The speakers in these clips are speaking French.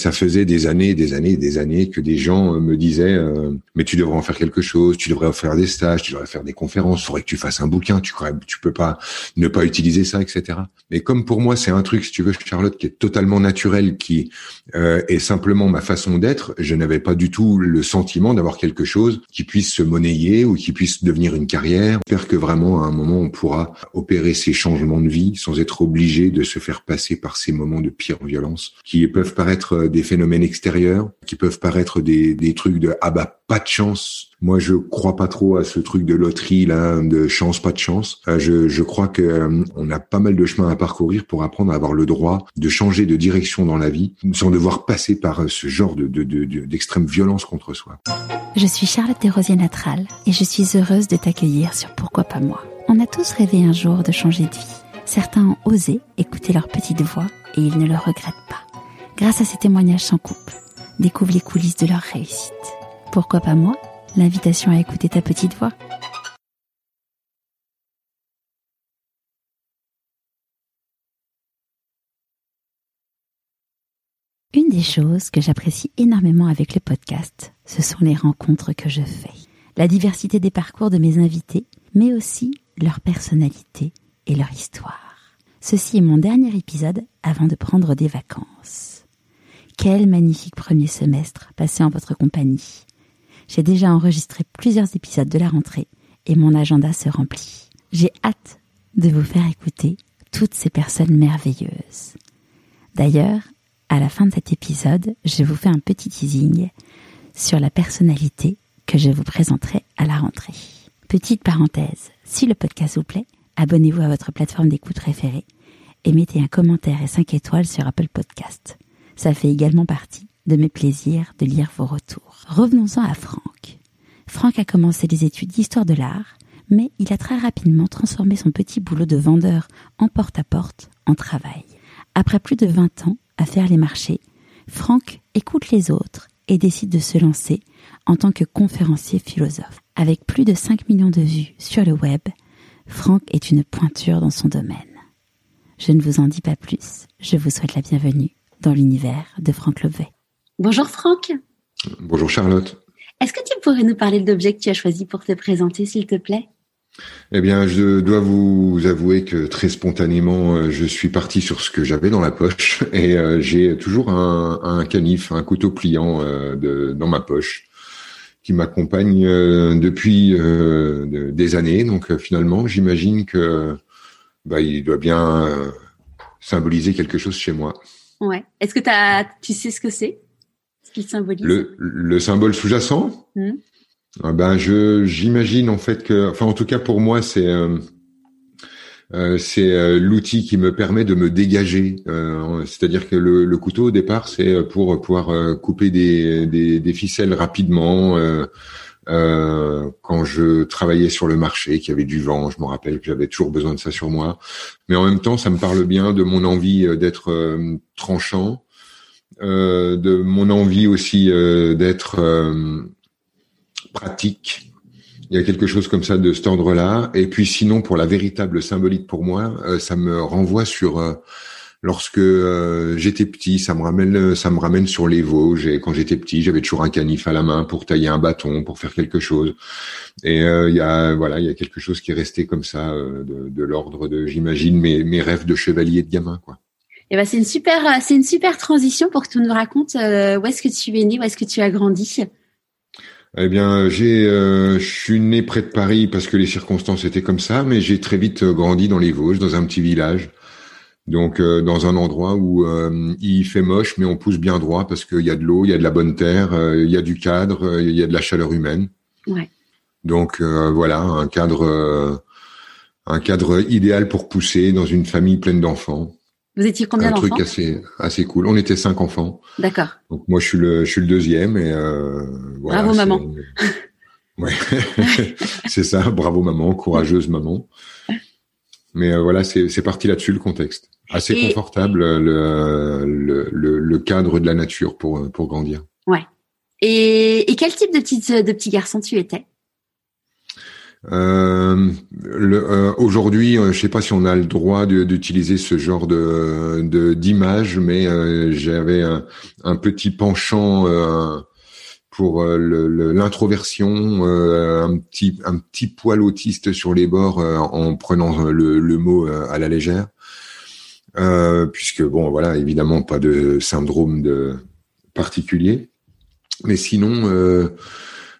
Ça faisait des années, des années, des années que des gens euh, me disaient euh, mais tu devrais en faire quelque chose, tu devrais faire des stages, tu devrais faire des conférences, faudrait que tu fasses un bouquin, tu tu peux pas ne pas utiliser ça, etc. Mais comme pour moi c'est un truc, si tu veux, Charlotte, qui est totalement naturel, qui euh, est simplement ma façon d'être, je n'avais pas du tout le sentiment d'avoir quelque chose qui puisse se monnayer ou qui puisse devenir une carrière. J'espère que vraiment à un moment on pourra opérer ces changements de vie sans être obligé de se faire passer par ces moments de pire violence qui peuvent paraître des phénomènes extérieurs qui peuvent paraître des, des trucs de ah bah pas de chance. Moi, je crois pas trop à ce truc de loterie là, de chance pas de chance. Euh, je, je crois que euh, on a pas mal de chemin à parcourir pour apprendre à avoir le droit de changer de direction dans la vie sans devoir passer par euh, ce genre de d'extrême de, violence contre soi. Je suis Charlotte Desrosiers Natral et je suis heureuse de t'accueillir sur Pourquoi pas moi. On a tous rêvé un jour de changer de vie. Certains ont osé écouter leur petite voix et ils ne le regrettent pas. Grâce à ces témoignages sans coupe, découvre les coulisses de leur réussite. Pourquoi pas moi? L'invitation à écouter ta petite voix. Une des choses que j'apprécie énormément avec le podcast, ce sont les rencontres que je fais. La diversité des parcours de mes invités, mais aussi leur personnalité et leur histoire. Ceci est mon dernier épisode avant de prendre des vacances. Quel magnifique premier semestre passé en votre compagnie. J'ai déjà enregistré plusieurs épisodes de la rentrée et mon agenda se remplit. J'ai hâte de vous faire écouter toutes ces personnes merveilleuses. D'ailleurs, à la fin de cet épisode, je vous fais un petit teasing sur la personnalité que je vous présenterai à la rentrée. Petite parenthèse, si le podcast vous plaît, abonnez-vous à votre plateforme d'écoute préférée et mettez un commentaire et 5 étoiles sur Apple Podcast. Ça fait également partie de mes plaisirs de lire vos retours. Revenons-en à Franck. Franck a commencé des études d'histoire de l'art, mais il a très rapidement transformé son petit boulot de vendeur en porte-à-porte en travail. Après plus de 20 ans à faire les marchés, Franck écoute les autres et décide de se lancer en tant que conférencier philosophe. Avec plus de 5 millions de vues sur le web, Franck est une pointure dans son domaine. Je ne vous en dis pas plus, je vous souhaite la bienvenue dans l'univers de Franck Levet. Bonjour Franck. Bonjour Charlotte. Est-ce que tu pourrais nous parler de l'objet que tu as choisi pour te présenter, s'il te plaît? Eh bien, je dois vous avouer que très spontanément, euh, je suis parti sur ce que j'avais dans la poche et euh, j'ai toujours un, canif, un couteau pliant euh, dans ma poche qui m'accompagne depuis des années. Donc finalement, j'imagine que bah, il doit bien symboliser quelque chose chez moi. Ouais. Est-ce que as, tu sais ce que c'est? Ce qu'il symbolise? Le, le symbole sous-jacent? Hmm. ah Ben, je j'imagine en fait que, enfin en tout cas pour moi, c'est euh, euh, c'est euh, l'outil qui me permet de me dégager. Euh, c'est-à-dire que le, le, couteau au départ, c'est pour pouvoir couper des, des, des, ficelles rapidement. Euh, quand je travaillais sur le marché, qu'il y avait du vent, je me rappelle que j'avais toujours besoin de ça sur moi. Mais en même temps, ça me parle bien de mon envie euh, d'être euh, tranchant, euh, de mon envie aussi d'être pratique. Il y a quelque chose comme ça de cet ordre-là. Et puis sinon, pour la véritable symbolique pour moi, ça me renvoie sur lorsque euh, j'étais petit, ça me ramène, ça me ramène sur les Vosges. Et quand j'étais petit, j'avais toujours un canif à la main pour tailler un bâton, pour faire quelque chose. Et euh, il y a, voilà, il y a quelque chose qui est resté comme ça, euh, de, de l'ordre de, j'imagine, mes, mes rêves de chevalier de gamin, quoi. Eh ben c'est une super, c'est une super transition pour que tu nous racontes où est-ce que tu es né, où est-ce que tu as grandi? Eh bien, j'ai, je suis né près de Paris parce que les circonstances étaient comme ça, mais j'ai très vite grandi dans les Vosges, dans un petit village donc euh, dans un endroit où euh, il fait moche, mais on pousse bien droit parce qu'il y a de l'eau, il y a de la bonne terre, euh, il y a du cadre, il y a de la chaleur humaine. Ouais. Donc voilà, un cadre, un cadre idéal pour pousser dans une famille pleine d'enfants. Vous étiez combien d'enfants Un truc assez assez cool. On était cinq enfants. D'accord. Donc moi je suis le je suis le deuxième et voilà, Bravo maman. Ouais, c'est ça. Bravo maman, courageuse maman. Mais voilà, c'est parti là-dessus le contexte. Assez confortable le, le, le, cadre de la nature pour pour grandir. Ouais. Et, et quel type de petit de petit garçon tu étais? Euh, euh, Aujourd'hui, euh, je sais pas si on a le droit d'utiliser ce genre de d'image, mais euh, j'avais un, un, petit penchant euh, pour l'introversion, un petit un petit poil autiste sur les bords en prenant le, le mot à la légère, puisque bon voilà évidemment pas de syndrome de particulier, mais sinon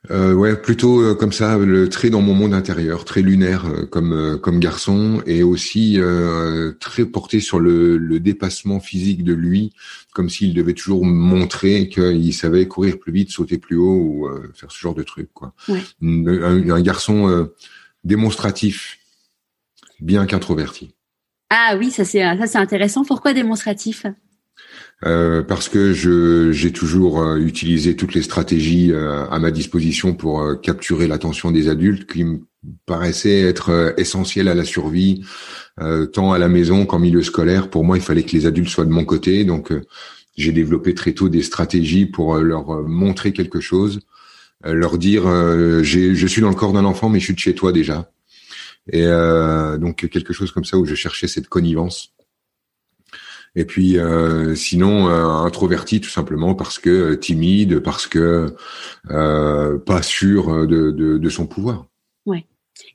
euh, ouais, plutôt euh, comme ça, le très dans mon monde intérieur, très lunaire euh, comme euh, comme garçon, et aussi très porté sur le, le, dépassement physique de lui, comme s'il devait toujours montrer qu'il savait courir plus vite, sauter plus haut ou faire ce genre de truc, quoi. Ouais. Un, un, garçon démonstratif, bien qu'introverti. Ah oui, ça c'est ça c'est intéressant. Pourquoi démonstratif? Euh, parce que je j'ai toujours euh, utilisé toutes les stratégies euh, à ma disposition pour capturer l'attention des adultes qui me paraissaient être essentielles à la survie tant à la maison qu'en milieu scolaire. Pour moi, il fallait que les adultes soient de mon côté, donc j'ai développé très tôt des stratégies pour leur montrer quelque chose, leur dire je suis dans le corps d'un enfant, mais je suis de chez toi déjà. Et donc quelque chose comme ça où je cherchais cette connivence. Et puis euh, sinon euh, introverti tout simplement parce que euh, timide, parce que euh, pas sûr de, de, de, son pouvoir. Ouais.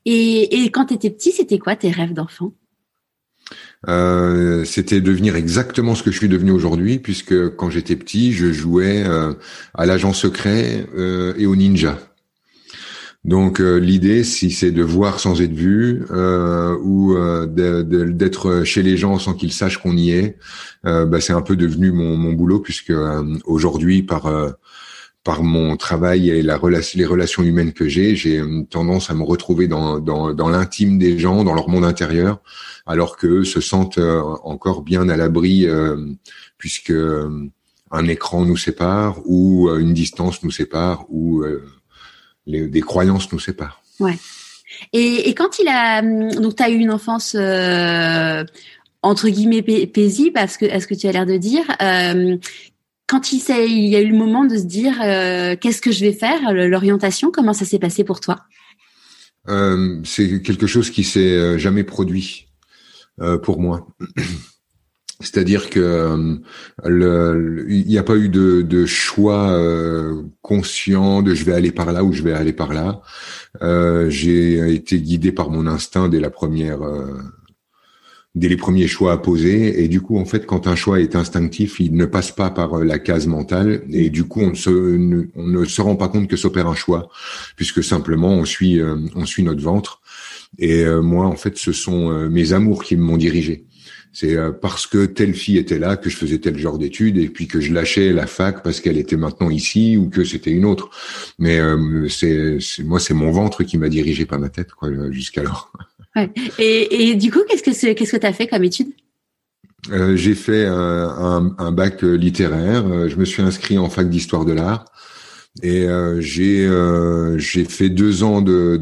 Et, et quand tu étais petit, c'était quoi tes rêves d'enfant? Euh, c'était devenir exactement ce que je suis devenu aujourd'hui, puisque quand j'étais petit, je jouais à l'agent secret et au ninja. Donc euh, l'idée, si c'est de voir sans être vu euh, ou euh, d'être chez les gens sans qu'ils sachent qu'on y est, bah, c'est un peu devenu mon, mon boulot puisque aujourd'hui par par mon travail et la relation, les relations humaines que j'ai, j'ai tendance à me retrouver dans, dans, dans l'intime des gens, dans leur monde intérieur, alors que se sentent encore bien à l'abri puisque un écran nous sépare ou une distance nous sépare ou les, des croyances nous séparent. Ouais. Et, et quand il a donc tu as eu une enfance euh, entre guillemets paisible, parce que est-ce que tu as l'air de dire euh, quand il, il y a eu le moment de se dire euh, qu'est-ce que je vais faire, l'orientation, comment ça s'est passé pour toi? Euh, C'est quelque chose qui s'est euh, jamais produit euh, pour moi. C'est-à-dire que euh, il n'y a pas eu de, de choix euh, conscient de je vais aller par là ou je vais aller par là. Euh, j'ai été guidé par mon instinct dès la première, euh, dès les premiers choix à poser. Et du coup, en fait, quand un choix est instinctif, il ne passe pas par la case mentale. Et du coup, on, se, on ne se rend pas compte que s'opère un choix, puisque simplement on suit, on suit notre ventre. Et moi, en fait, ce sont mes amours qui m'ont dirigé. C'est euh, parce que telle fille était là que je faisais tel genre d'études et puis que je lâchais la fac parce qu'elle était maintenant ici ou que c'était une autre. Mais euh, c'est moi, c'est mon ventre qui m'a dirigé, pas ma tête, quoi, jusqu'alors. Ouais. Et, et du coup, qu'est-ce que qu'est-ce que tu as fait comme étude? Euh, J'ai fait un, un, bac littéraire. Je me suis inscrit en fac d'histoire de l'art. Et euh, j'ai euh, j'ai fait deux ans de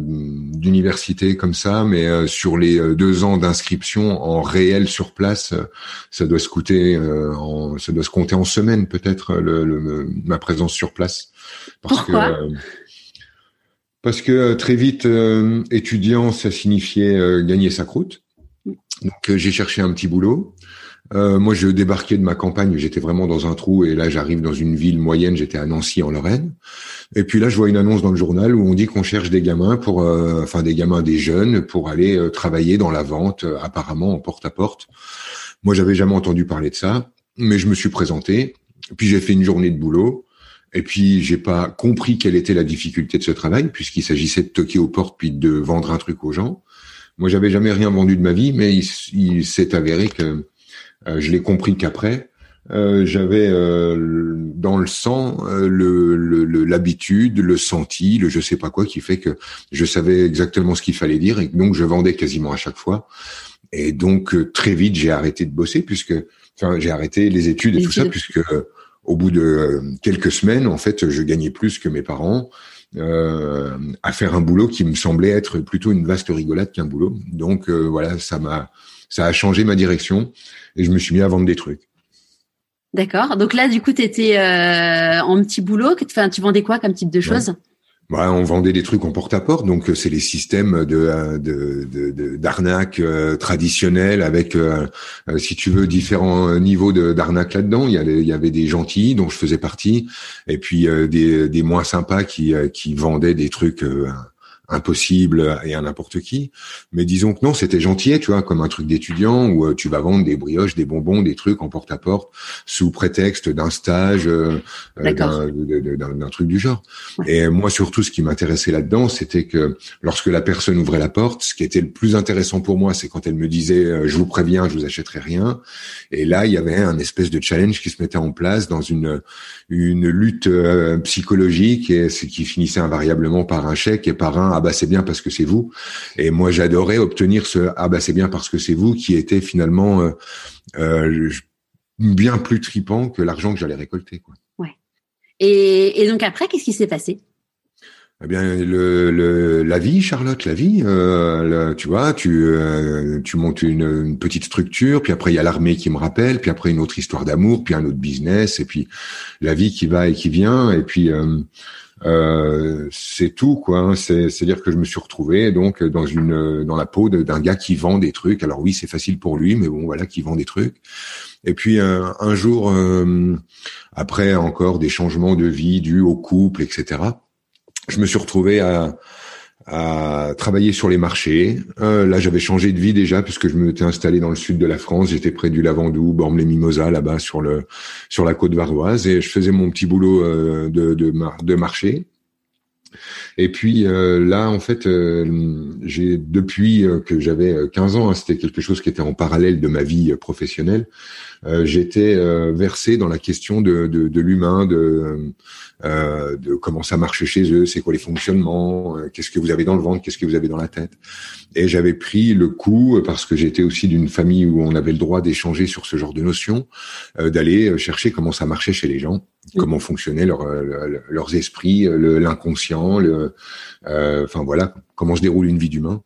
d'université comme ça, mais euh, sur les euh, deux ans d'inscription en réel sur place, ça doit se coûter, en, ça doit se compter en semaines peut-être le, le, ma présence sur place. Parce Pourquoi? que, parce que très vite étudiant, ça signifiait gagner sa croûte. Donc j'ai cherché un petit boulot. Euh, moi, je débarquais de ma campagne, j'étais vraiment dans un trou, et là, j'arrive dans une ville moyenne, j'étais à Nancy, en Lorraine. Et puis là, je vois une annonce dans le journal où on dit qu'on cherche des gamins pour, euh, enfin, des gamins, des jeunes, pour aller euh, travailler dans la vente, apparemment en porte à porte. Moi, j'avais jamais entendu parler de ça, mais je me suis présenté. Puis j'ai fait une journée de boulot. Et puis j'ai pas compris quelle était la difficulté de ce travail, puisqu'il s'agissait de toquer aux portes puis de vendre un truc aux gens. Moi, j'avais jamais rien vendu de ma vie, mais il, s'est avéré que euh, je l'ai compris qu'après. Euh, j'avais euh, dans le sang le l'habitude, le, senti, le je sais pas quoi, qui fait que je savais exactement ce qu'il fallait dire et donc je vendais quasiment à chaque fois. Et donc très vite j'ai arrêté de bosser puisque, enfin j'ai arrêté les études et tout ça puisque au bout de quelques semaines en fait je gagnais plus que mes parents à faire un boulot qui me semblait être plutôt une vaste rigolade qu'un boulot. Donc voilà, ça m'a ça a changé ma direction et je me suis mis à vendre des trucs. D'accord. Donc là, du coup, tu étais en petit boulot. Enfin, tu vendais quoi comme type de choses? Bah, on vendait des trucs en porte-à-porte, donc euh, c'est les systèmes de euh, de, d'arnaque euh, traditionnels avec, si tu veux, différents niveaux de, d'arnaque là-dedans. Il y, avait, il y avait des gentils dont je faisais partie, et puis des, des moins sympas qui qui vendaient des trucs impossible et à n'importe qui. Mais disons que non, c'était gentil, tu vois, comme un truc d'étudiant où euh, tu vas vendre des brioches, des bonbons, des trucs en porte-à-porte sous prétexte d'un stage, euh, euh, d'un truc du genre. Et moi, surtout, ce qui m'intéressait là-dedans, c'était que lorsque la personne ouvrait la porte, ce qui était le plus intéressant pour moi, c'est quand elle me disait "Je vous préviens, je vous achèterai rien." Et là, il y avait un espèce de challenge qui se mettait en place dans une une lutte psychologique et ce qui finissait invariablement par un chèque et par un ah bah c'est bien parce que c'est vous. Et moi j'adorais obtenir ce ah bah c'est bien parce que c'est vous qui était finalement euh, euh, bien plus tripant que l'argent que j'allais récolter. Quoi. Ouais. Et, et donc après qu'est-ce qui s'est passé? Eh bien, le, le, la vie, Charlotte, la vie, euh, tu vois, tu, euh, tu montes une, une, petite structure, puis après il y a l'armée qui me rappelle, puis après une autre histoire d'amour, puis un autre business, et puis la vie qui va et qui vient, et puis euh, euh, c'est tout quoi. Hein. C'est-à-dire que je me suis retrouvé donc dans une dans la peau d'un gars qui vend des trucs. Alors oui, c'est facile pour lui, mais bon voilà, qui vend des trucs. Et puis un, un jour, euh, après encore des changements de vie dus au couple, etc. Je me suis retrouvé à à travailler sur les marchés. Euh, là, j'avais changé de vie déjà puisque je m'étais installé dans le sud de la France. J'étais près du Lavandou, Bormes-les-Mimosas, là-bas sur le sur la côte varoise, et je faisais mon petit boulot euh, de, de, marché. Et puis euh, là, en fait, j'ai depuis que j'avais 15 ans, hein, c'était quelque chose qui était en parallèle de ma vie professionnelle. J'étais versé dans la question de, de, de l'humain, de euh, de comment ça marche chez eux, c'est quoi les fonctionnements, euh, qu'est-ce que vous avez dans le ventre, qu'est-ce que vous avez dans la tête. Et j'avais pris le coup parce que j'étais aussi d'une famille où on avait le droit d'échanger sur ce genre de notions, euh, d'aller chercher comment ça marchait chez les gens, comment fonctionnaient leur, leurs esprits, l'inconscient, le, enfin voilà, comment se déroule une vie d'humain.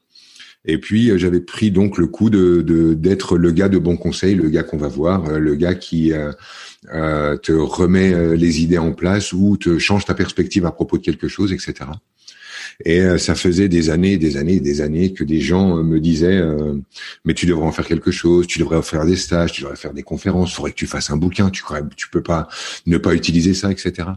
Et puis j'avais pris donc le coup de d'être le gars de bon conseil, le gars qu'on va voir, le gars qui euh, te remet euh, les idées en place ou te change ta perspective à propos de quelque chose, etc. Et euh, ça faisait des années, des années, des années que des gens me disaient mais tu devrais en faire quelque chose, tu devrais faire des stages, tu devrais faire des conférences, faudrait que tu fasses un bouquin, tu tu peux pas ne pas utiliser ça, etc.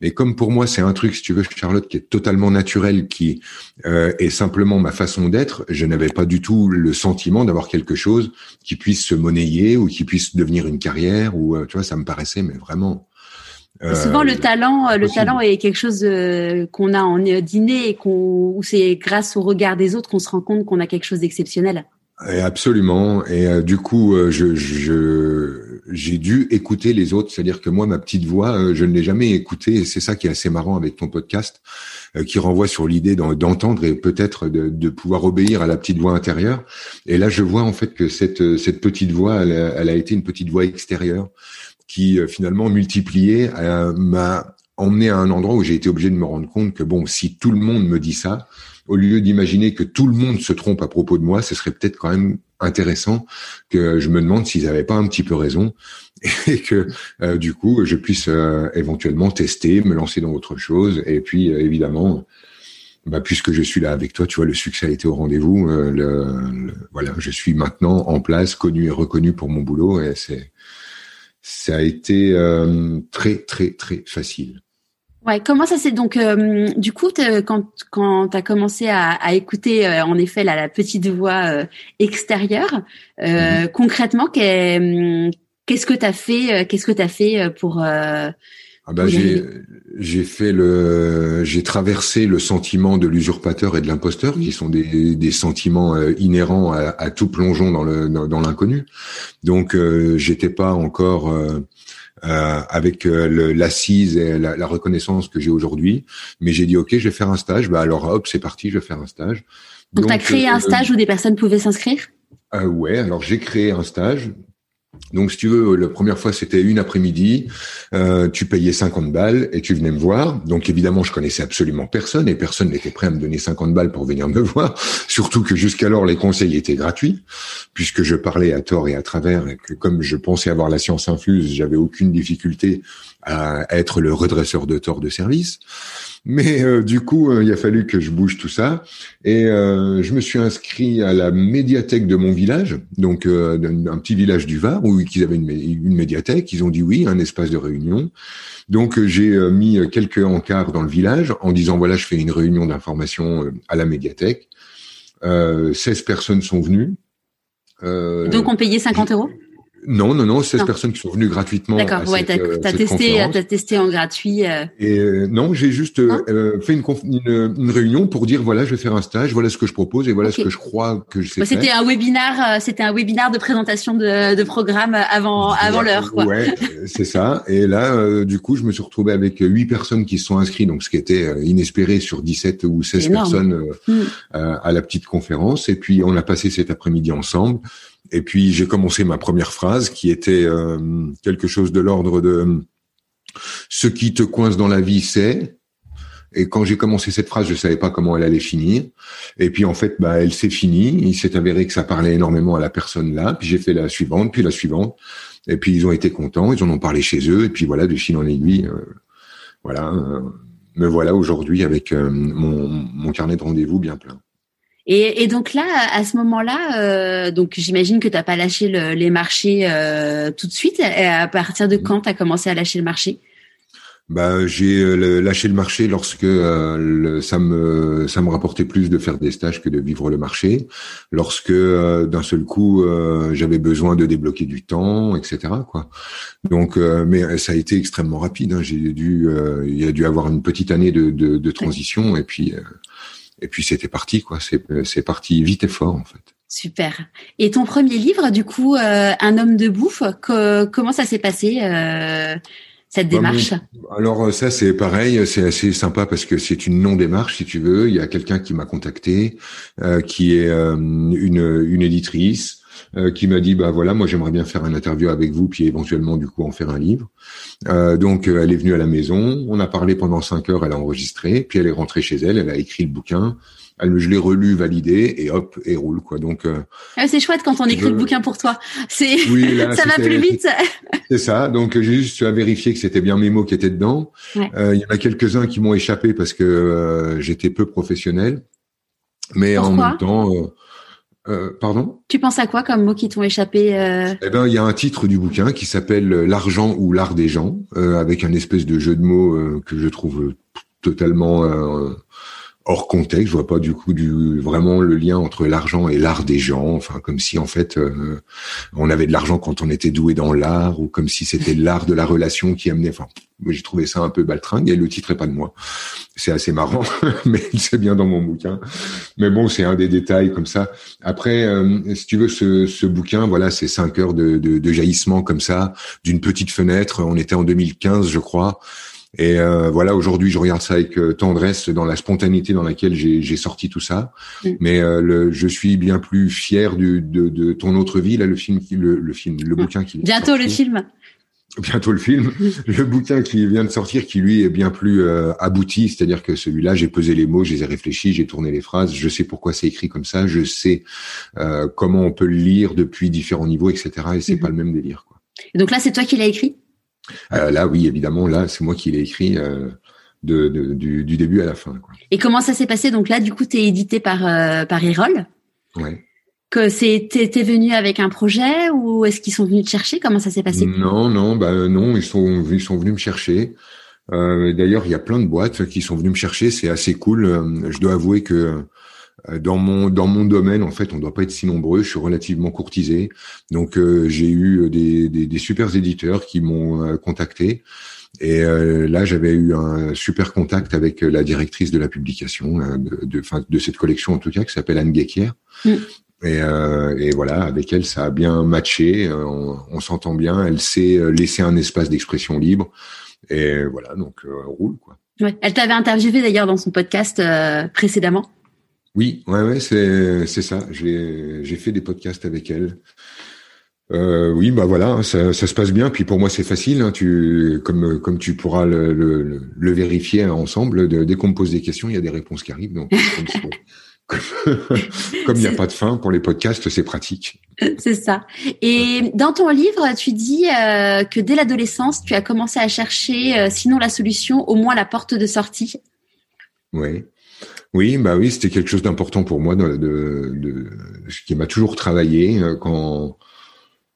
Mais comme pour moi, c'est un truc, si tu veux, Charlotte, qui est totalement naturel, qui euh, est simplement ma façon d'être, je n'avais pas du tout le sentiment d'avoir quelque chose qui puisse se monnayer ou qui puisse devenir une carrière. Ou euh, tu vois, ça me paraissait, mais vraiment. Euh, Souvent, le talent, le talent est quelque chose qu'on a en dîner et qu'on, où c'est grâce au regard des autres qu'on se rend compte qu'on a quelque chose d'exceptionnel. absolument. Et du coup, je, je j'ai dû écouter les autres. C'est-à-dire que moi, ma petite voix, euh, je ne l'ai jamais écoutée. Et c'est ça qui est assez marrant avec ton podcast, euh, qui renvoie sur l'idée d'entendre et peut-être de, de, pouvoir obéir à la petite voix intérieure. Et là, je vois en fait que cette, euh, cette petite voix, elle, elle a été une petite voix extérieure qui finalement multipliée m'a emmené à un endroit où j'ai été obligé de me rendre compte que bon, si tout le monde me dit ça, au lieu d'imaginer que tout le monde se trompe à propos de moi, ce serait peut-être quand même intéressant que je me demande s'ils n'avaient pas un petit peu raison et que euh, du coup je puisse euh, éventuellement tester, me lancer dans autre chose et puis euh, évidemment bah, puisque je suis là avec toi, tu vois, le succès a été au rendez-vous. Le, voilà, je suis maintenant en place, connu et reconnu pour mon boulot, et c'est ça a été très très très facile. Ouais, comment ça s'est donc euh, du coup quand quand tu as commencé à, à écouter euh, en effet la, la petite voix euh, extérieure mhm. concrètement qu'est-ce que tu as fait qu'est-ce que tu as fait pour ah bah, j'ai j'ai fait le j'ai traversé le sentiment de l'usurpateur et de l'imposteur qui sont des, des sentiments inhérents à, à, tout plongeon dans le dans, l'inconnu. Donc j'étais pas encore euh, avec euh, l'assise et la, la, reconnaissance que j'ai aujourd'hui. Mais j'ai dit, OK, je vais faire un stage. Bah alors, hop, c'est parti, je vais faire un stage. Donc, tu as créé un euh, stage où des personnes pouvaient s'inscrire? Euh, Ouais, alors j'ai créé un stage Donc, si tu veux, la première fois, c'était une après-midi. Euh, tu payais 50 balles et tu venais me voir. Donc, évidemment, je connaissais absolument personne et personne n'était prêt à me donner 50 balles pour venir me voir. Surtout que jusqu'alors, les conseils étaient gratuits, puisque je parlais à tort et à travers et que comme je pensais avoir la science infuse, j'avais aucune difficulté à être le redresseur de tort de service. Mais euh, du coup, euh, il a fallu que je bouge tout ça. Et euh, je me suis inscrit à la médiathèque de mon village, donc un petit village du Var, où ils avaient une, une, médiathèque. Ils ont dit oui, un espace de réunion. Donc j'ai mis quelques encarts dans le village en disant voilà, je fais une réunion d'information à la médiathèque. 16 personnes sont venues. donc on payait 50 euros? Non, non, non, 16 personnes qui sont venues gratuitement. D'accord, ouais, t'as as testé, as testé en gratuit. Euh... Et euh, non, j'ai juste euh, fait une, une, une, réunion pour dire voilà, je vais faire un stage, voilà ce que je propose et voilà ce que je crois que je sais C'était un webinaire, euh, c'était un webinaire de présentation de, de programme avant avant l'heure, quoi. Ouais, c'est ça. Et là, du coup, je me suis retrouvé avec huit personnes qui se sont inscrites, donc ce qui était inespéré sur 17 ou 16 personnes hmm. à la petite conférence. Et puis on a passé cet après-midi ensemble. Et puis j'ai commencé ma première phrase qui était euh, quelque chose de l'ordre de ce qui te coince dans la vie, c'est. Et quand j'ai commencé cette phrase, je savais pas comment elle allait finir. Et puis en fait, bah, elle s'est finie. Il s'est avéré que ça parlait énormément à la personne là. Puis j'ai fait la suivante, puis la suivante. Et puis ils ont été contents, ils en ont parlé chez eux. Et puis voilà, de fil en aiguille, euh, voilà, euh, me voilà aujourd'hui avec mon, mon carnet de rendez-vous bien plein. Et, et, donc là, à ce moment-là, euh, donc j'imagine que tu n'as pas lâché le, les marchés euh, tout de suite. Et à partir de quand tu as commencé à lâcher le marché? Bah, j'ai euh, lâché le marché lorsque euh, ça me ça me rapportait plus de faire des stages que de vivre le marché. Lorsque euh, d'un seul coup j'avais besoin de débloquer du temps, etc. Quoi. Donc, mais ça a été extrêmement rapide. Hein. J'ai dû il y a dû avoir une petite année de, de, de transition et puis et puis c'était parti quoi. C'est parti vite et fort en fait. Super. Et ton premier livre, du coup, euh, Un homme de bouffe, comment ça s'est passé euh, cette bah, démarche? Alors ça c'est pareil, c'est assez sympa parce que c'est une non démarche si tu veux. Il y a quelqu'un qui m'a contacté, euh, qui est une, une éditrice euh, qui m'a dit bah voilà moi j'aimerais bien faire une interview avec vous puis éventuellement du coup en faire un livre. Euh, donc euh, elle est venue à la maison, on a parlé pendant cinq heures, elle a enregistré, puis elle est rentrée chez elle, elle a écrit le bouquin. Elle, je l'ai relu, validé et hop, et roule quoi. Donc ah, c'est chouette quand on écrit le bouquin pour toi. C'est ça va plus vite. C'est ça. Donc j'ai juste à vérifier que c'était bien mes mots qui étaient dedans. Il y en a quelques uns qui m'ont échappé parce que j'étais peu professionnel, mais en même temps. Euh, pardon? Tu penses à quoi comme mots qui t'ont échappé euh... Eh ben, il y a un titre du bouquin qui s'appelle L'argent ou l'art des gens, euh, avec un espèce de jeu de mots euh, que je trouve totalement euh, hors contexte. Je vois pas du coup du vraiment le lien entre l'argent et l'art des gens. Enfin, comme si en fait on avait de l'argent quand on était doué dans l'art, ou comme si c'était l'art de la relation qui amenait. Enfin, j'ai trouvé ça un peu baltringue et le titre est pas de moi. C'est assez marrant, mais c'est bien dans mon bouquin. Mais bon, c'est un des détails comme ça. Après, euh, si tu veux, ce, ce bouquin, voilà, c'est cinq heures de, de, de jaillissement comme ça, d'une petite fenêtre. On était en 2015, je crois. Et euh, voilà, aujourd'hui, je regarde ça avec euh, tendresse dans la spontanéité dans laquelle j'ai sorti tout ça. Mm. Mais euh, le, je suis bien plus fier du, de, de, ton autre vie, là, le film, le, le film, le mm. bouquin qui. Bientôt le film bientôt le film, le bouquin qui vient de sortir, qui lui est bien plus euh, abouti, c'est-à-dire que celui-là, j'ai pesé les mots, je les ai réfléchis, j'ai tourné les phrases, je sais pourquoi c'est écrit comme ça, je sais euh, comment on peut le lire depuis différents niveaux, etc. Et c'est mhm. pas le même délire. Quoi. Et donc là, c'est toi qui l'as écrit? Euh, Là, oui, évidemment, là, c'est moi qui l'ai écrit. De, de, du, du, début à la fin. Quoi. Et comment ça s'est passé? Donc là, du coup, tu es édité par, par Erol? Ouais que c'est t'es venu avec un projet ou est-ce qu'ils sont venus te chercher? Comment ça s'est passé? Non, non, bah non, ils sont ils sont venus me chercher. Euh, D'ailleurs, il y a plein de boîtes qui sont venues me chercher. C'est assez cool. Euh, je dois avouer que euh, dans mon dans mon domaine, en fait, on doit pas être si nombreux. Je suis relativement courtisé, donc euh, j'ai eu des, des, des super éditeurs qui m'ont contacté. Et là, j'avais eu un super contact avec la directrice de la publication de, de, de cette collection, en tout cas, qui s'appelle Anne Guéquière, mm. Et, euh, et, voilà, avec elle, ça a bien matché. Euh, on, s'entend bien. Elle sait euh, laisser un espace d'expression libre. Et voilà, donc roule quoi. Ouais. Elle t'avait interviewé d'ailleurs dans son podcast précédemment. Oui, ouais, ouais, c'est c'est ça. J'ai j'ai fait des podcasts avec elle. Euh, oui, bah voilà, ça, ça, se passe bien. Puis pour moi, c'est facile. Hein, tu, comme comme tu pourras le, le, le vérifier ensemble, de, dès qu'on me pose des questions, il y a des réponses qui arrivent. Donc, comme il n'y a pas de fin pour les podcasts, c'est pratique. C'est ça. Et dans ton livre, tu dis euh, que dès l'adolescence, tu as commencé à chercher, euh, sinon la solution, au moins la porte de sortie. Oui. Oui, bah oui, c'était quelque chose d'important pour moi, de, de, de, qui m'a toujours travaillé euh, quand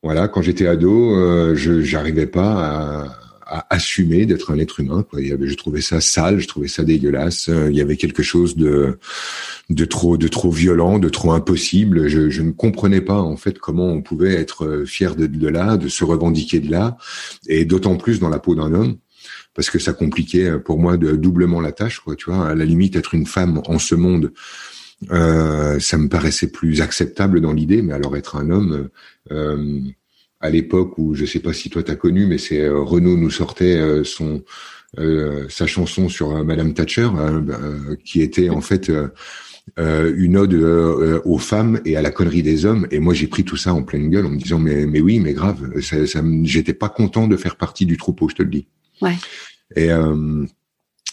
voilà, quand j'étais ado, euh, je j'arrivais pas à, à assumer d'être un être humain. Quoi. Il y avait, je trouvais ça sale, je trouvais ça dégueulasse. Euh, il y avait quelque chose de de trop de trop violent, de trop impossible. Je, je ne comprenais pas en fait comment on pouvait être euh, fier de, de là, de se revendiquer de là, et d'autant plus dans la peau d'un homme parce que ça compliquait pour moi de doublement la tâche quoi tu vois à la limite être une femme en ce monde euh, ça me paraissait plus acceptable dans l'idée, mais alors être un homme, euh, à l'époque où je sais pas si toi t'as connu, mais c'est euh, Renaud nous sortait euh, son sa chanson sur Madame Thatcher, hein, qui était en fait une ode aux femmes et à la connerie des hommes. Et moi j'ai pris tout ça en pleine gueule en me disant mais mais oui mais grave, ça, ça j'étais pas content de faire partie du troupeau, je te le dis. Ouais. Et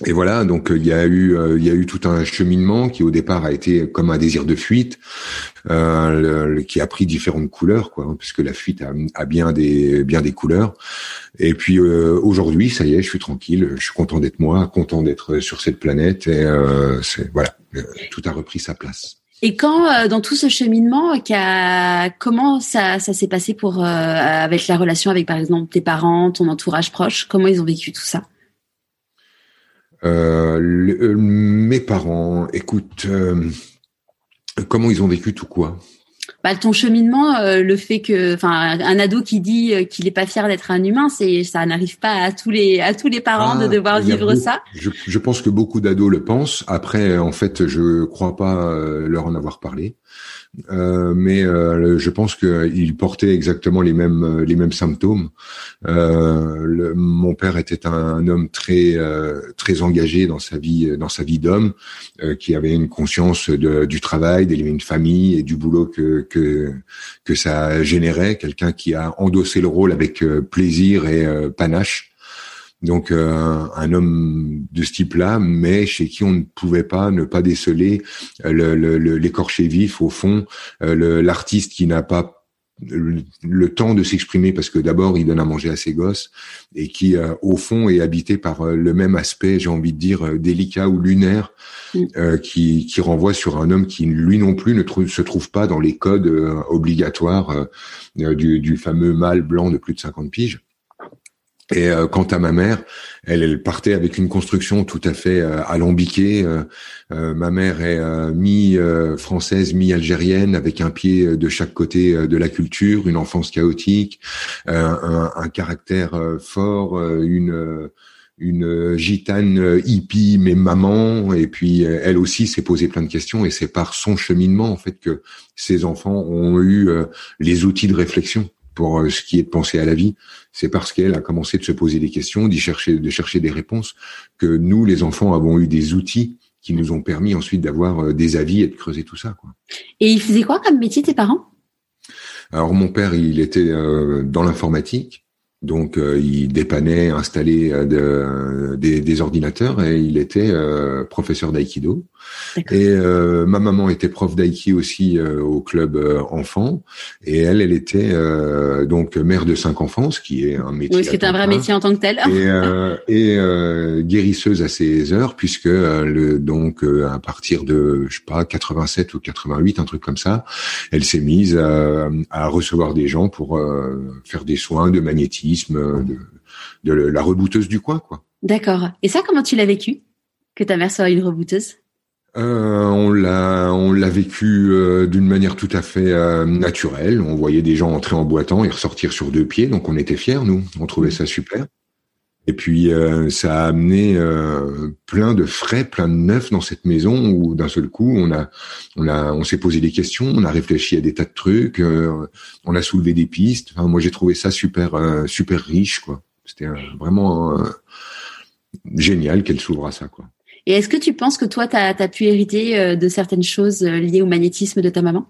et voilà, donc euh, il y a eu euh, il y a eu tout un cheminement qui au départ a été comme un désir de fuite, euh, qui a pris différentes couleurs, quoi, hein, puisque la fuite a, bien des bien des couleurs. Et puis euh, aujourd'hui, ça y est, je suis tranquille, je suis content d'être moi, content d'être sur cette planète, et c'est voilà, tout a repris sa place. Et quand dans tout ce cheminement, comment ça, ça s'est passé pour avec la relation avec par exemple tes parents, ton entourage proche, comment ils ont vécu tout ça? Euh, euh, mes parents, écoute, euh, comment ils ont vécu tout quoi? Bah, ton cheminement, le fait que, enfin, un ado qui dit qu'il est pas fier d'être un humain, c'est ça n'arrive pas à tous les à tous les parents de ah, devoir vivre ça. Je, je, pense que beaucoup d'ados le pensent. Après, en fait, je crois pas leur en avoir parlé. Euh, mais euh, je pense qu'il portait exactement les mêmes euh, les mêmes symptômes. Le, mon père était un, homme très très engagé dans sa vie dans sa vie d'homme, qui avait une conscience de, du travail, d'élever une famille et du boulot que que que ça générait. Quelqu'un qui a endossé le rôle avec plaisir et panache. Donc euh, un homme de ce type-là, mais chez qui on ne pouvait pas ne pas déceler euh, l'écorché vif au fond, euh, l'artiste qui n'a pas le, temps de s'exprimer parce que d'abord il donne à manger à ses gosses et qui au fond est habité par le même aspect j'ai envie de dire délicat ou lunaire mm. qui, qui renvoie sur un homme qui lui non plus ne se trouve pas dans les codes obligatoires du, du fameux mâle blanc de plus de 50 piges et euh, quant à ma mère, elle, elle, partait avec une construction tout à fait euh, alambiquée. Euh, ma mère est mi-française, mi-algérienne, avec un pied de chaque côté de la culture, une enfance chaotique, un, un, caractère fort, une une gitane hippie mais maman et puis elle aussi s'est posé plein de questions et c'est par son cheminement en fait que ses enfants ont eu les outils de réflexion pour ce qui est de penser à la vie c'est parce qu'elle a commencé de se poser des questions, d'y chercher, de chercher des réponses, que nous, les enfants, avons eu des outils qui nous ont permis ensuite d'avoir euh, des avis et de creuser tout ça. Quoi. Et ils faisaient quoi comme métier, tes parents? Alors mon père, il était euh, dans l'informatique. Donc, euh, il dépannait, installait euh, des, des, ordinateurs et il était euh, professeur d'aïkido. Et ma maman était prof d'aïki aussi au club enfant. Et elle, elle était donc mère de cinq enfants, ce qui est un métier. Oui, c'est un vrai métier en tant que tel. Et, et guérisseuse à ses heures, puisque le, donc à partir de je sais pas 87 ou 88, un truc comme ça, elle s'est mise à, à recevoir des gens pour faire des soins de magnétisme de, la rebouteuse du coin, quoi. D'accord. Et ça, comment tu l'as vécu que ta mère soit une rebouteuse? Euh, on l'a on l'a vécu euh, d'une manière tout à fait euh, naturelle. On voyait des gens entrer en boitant et ressortir sur deux pieds, donc on était fiers nous. On trouvait ça super. Et puis euh, ça a amené euh, plein de frais, plein de neufs dans cette maison où d'un seul coup on a on a on s'est posé des questions, on a réfléchi à des tas de trucs, euh, on a soulevé des pistes. Moi j'ai trouvé ça super super riche quoi. C'était vraiment génial qu'elle s'ouvre à ça quoi. Et est-ce que tu penses que toi tu as, pu hériter de certaines choses liées au magnétisme de ta maman?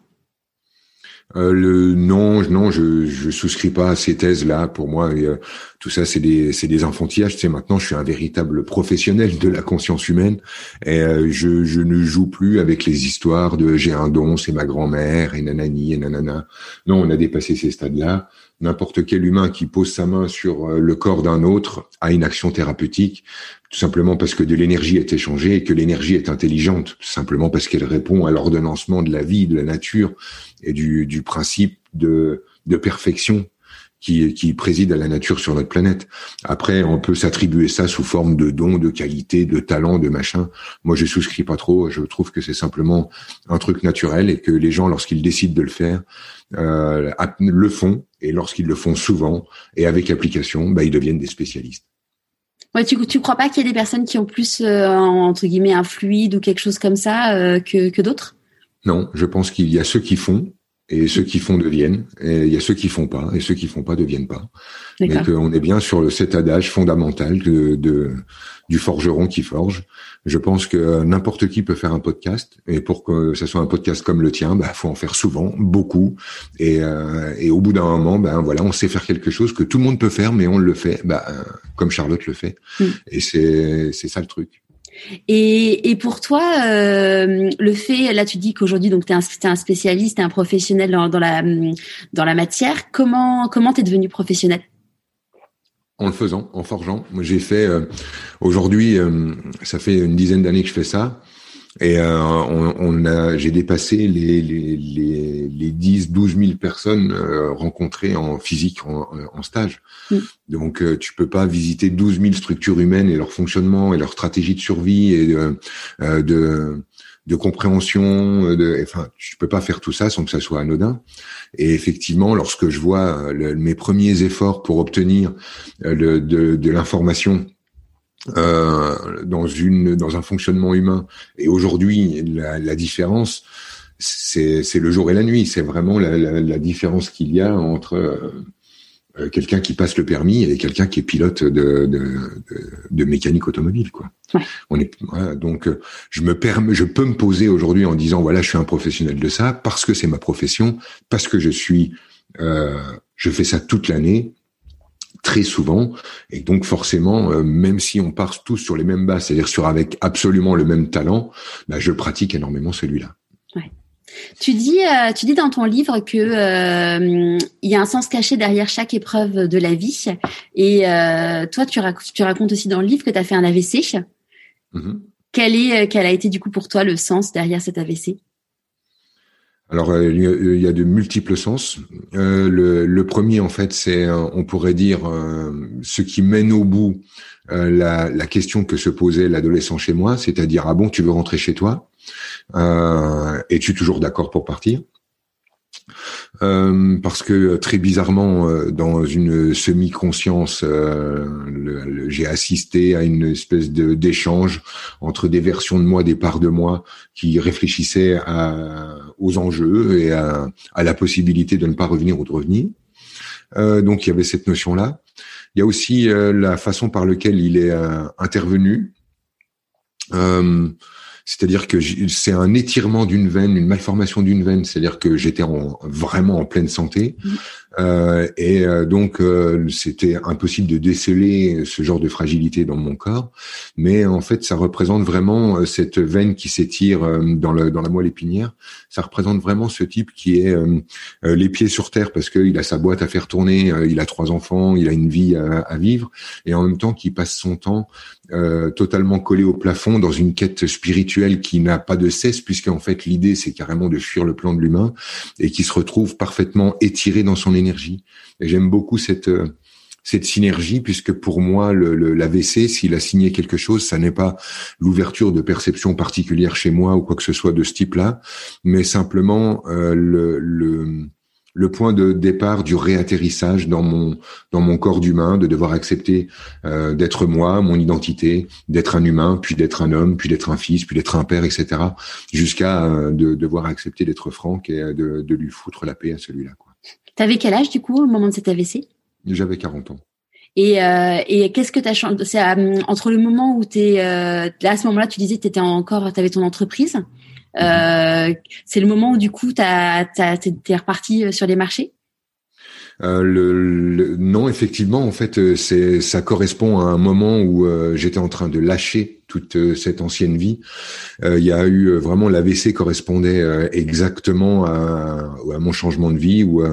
Euh, le non, non, je je souscris pas à ces thèses-là. Pour moi, euh, tout ça, c'est des c'est des enfantillages. Tu sais, maintenant, je suis un véritable professionnel de la conscience humaine et euh, je je ne joue plus avec les histoires de j'ai un don, c'est ma grand-mère et nanani et nanana. Non, on a dépassé ces stades-là. N'importe quel humain qui pose sa main sur le corps d'un autre a une action thérapeutique, tout simplement parce que de l'énergie est échangée et que l'énergie est intelligente, simplement parce qu'elle répond à l'ordonnancement de la vie, de la nature et du, principe de perfection qui, qui, préside à la nature sur notre planète. Après, on peut s'attribuer ça sous forme de dons, de qualité, de talent, de machin. Moi, je souscris pas trop. Je trouve que c'est simplement un truc naturel et que les gens, lorsqu'ils décident de le faire, euh, le font. Et lorsqu'ils le font souvent et avec application, bah, ils deviennent des spécialistes. Ouais, tu tu crois pas qu'il y a des personnes qui ont plus euh, entre guillemets un fluide ou quelque chose comme ça euh, que que d'autres? Non, je pense qu'il y a ceux qui font et ceux qui font deviennent, et il y a ceux qui font pas, et ceux qui font pas deviennent pas. Mais qu'on est bien sur le cet adage fondamental de, de, du forgeron qui forge. Je pense que n'importe qui peut faire un podcast, et pour que ce soit un podcast comme le tien, bah faut en faire souvent, beaucoup, et, euh, et au bout d'un moment, ben voilà, on sait faire quelque chose que tout le monde peut faire, mais on le fait, bah, comme Charlotte le fait, mm. et c'est c'est ça le truc. Et, pour toi, euh, le fait, là tu dis qu'aujourd'hui donc tu es, un spécialiste, es un professionnel dans, dans, la dans la matière. Comment comment t'es devenu professionnel? En le faisant, en forgeant. Moi j'ai fait euh, aujourd'hui, euh, ça fait une dizaine d'années que je fais ça. Et euh, on, on, a, j'ai dépassé les, les, les, les 10, 12 000 personnes euh, rencontrées en physique, en, en stage. Mm. Donc, euh, tu peux pas visiter 12 000 structures humaines et leur fonctionnement et leur stratégie de survie et de, euh, de, de compréhension. De, enfin, tu peux pas faire tout ça sans que ça soit anodin. Et effectivement, lorsque je vois mes premiers efforts pour obtenir le, de, de l'information euh, dans une dans un fonctionnement humain. Et aujourd'hui, la, la différence, c'est c'est le jour et la nuit. C'est vraiment la, la, la différence qu'il y a entre euh, euh, quelqu'un qui passe le permis et quelqu'un qui est pilote de, de, de, de mécanique automobile quoi. Ouais. On est voilà, donc je me permets, je peux me poser aujourd'hui en disant voilà je suis un professionnel de ça parce que c'est ma profession parce que je suis euh, je fais ça toute l'année très souvent. Et donc forcément, euh, même si on part tous sur les mêmes bases, c'est-à-dire sur avec absolument le même talent, bah, je pratique énormément celui-là. Ouais. Tu dis, euh, tu dis dans ton livre que euh, il y a un sens caché derrière chaque épreuve de la vie. Et toi, tu, tu, racontes aussi dans le livre que tu as fait un AVC. Mm-hmm. Quel est, quel a été du coup pour toi le sens derrière cet AVC alors euh, il y a de multiples sens. Euh, le, premier en fait, c'est euh, on pourrait dire ce qui mène au bout la, la, question que se posait l'adolescent chez moi, c'est-à-dire ah bon tu veux rentrer chez toi? Es-tu toujours d'accord pour partir? Euh, parce que très bizarrement, euh, dans une semi-conscience, euh, j'ai assisté à une espèce d'échange entre des versions de moi, des parts de moi, qui réfléchissaient à, aux enjeux et à, à, la possibilité de ne pas revenir ou de revenir. donc il y avait cette notion-là. Il y a aussi la façon par laquelle il est intervenu. C'est-à-dire que c'est un étirement d'une veine, une malformation d'une veine. C'est-à-dire que j'étais en, vraiment en pleine santé. Mmh. Euh, et euh, donc, euh, c'était impossible de déceler ce genre de fragilité dans mon corps. Mais en fait, ça représente vraiment euh, cette veine qui s'étire dans, le, dans la moelle épinière. Ça représente vraiment ce type qui est les pieds sur terre parce qu'il a sa boîte à faire tourner, il a trois enfants, il a une vie à, vivre. Et en même temps, qui passe son temps euh, totalement collé au plafond dans une quête spirituelle qui n'a pas de cesse puisqu'en fait l'idée c'est carrément de fuir le plan de l'humain et qui se retrouve parfaitement étiré dans son énergie. Et j'aime beaucoup cette euh, cette synergie puisque pour moi le, l'AVC s'il a signé quelque chose ça n'est pas l'ouverture de perception particulière chez moi ou quoi que ce soit de ce type-là mais simplement euh, le, le le point de départ du réatterrissage dans mon dans mon corps d'humain, de devoir accepter euh, d'être moi, mon identité, d'être un humain, puis d'être un homme, puis d'être un fils, puis d'être un père, etc. Jusqu'à euh, de devoir accepter d'être franc et de, de lui foutre la paix à celui-là. Quoi. T'avais quel âge du coup au moment de cet AVC J'avais 40 ans. Et, euh, et qu'est-ce que tu as changé C'est euh, entre le moment où tu es là à ce moment-là, tu disais que tu encore, tu avais ton entreprise. c'est le moment où du coup, t'as, t'as, t'es reparti sur les marchés? Euh, le, non, effectivement, en fait, c'est ça correspond à un moment où j'étais en train de lâcher toute euh, cette ancienne vie. Euh, il y a eu euh, vraiment l'AVC correspondait exactement à, à, mon changement de vie où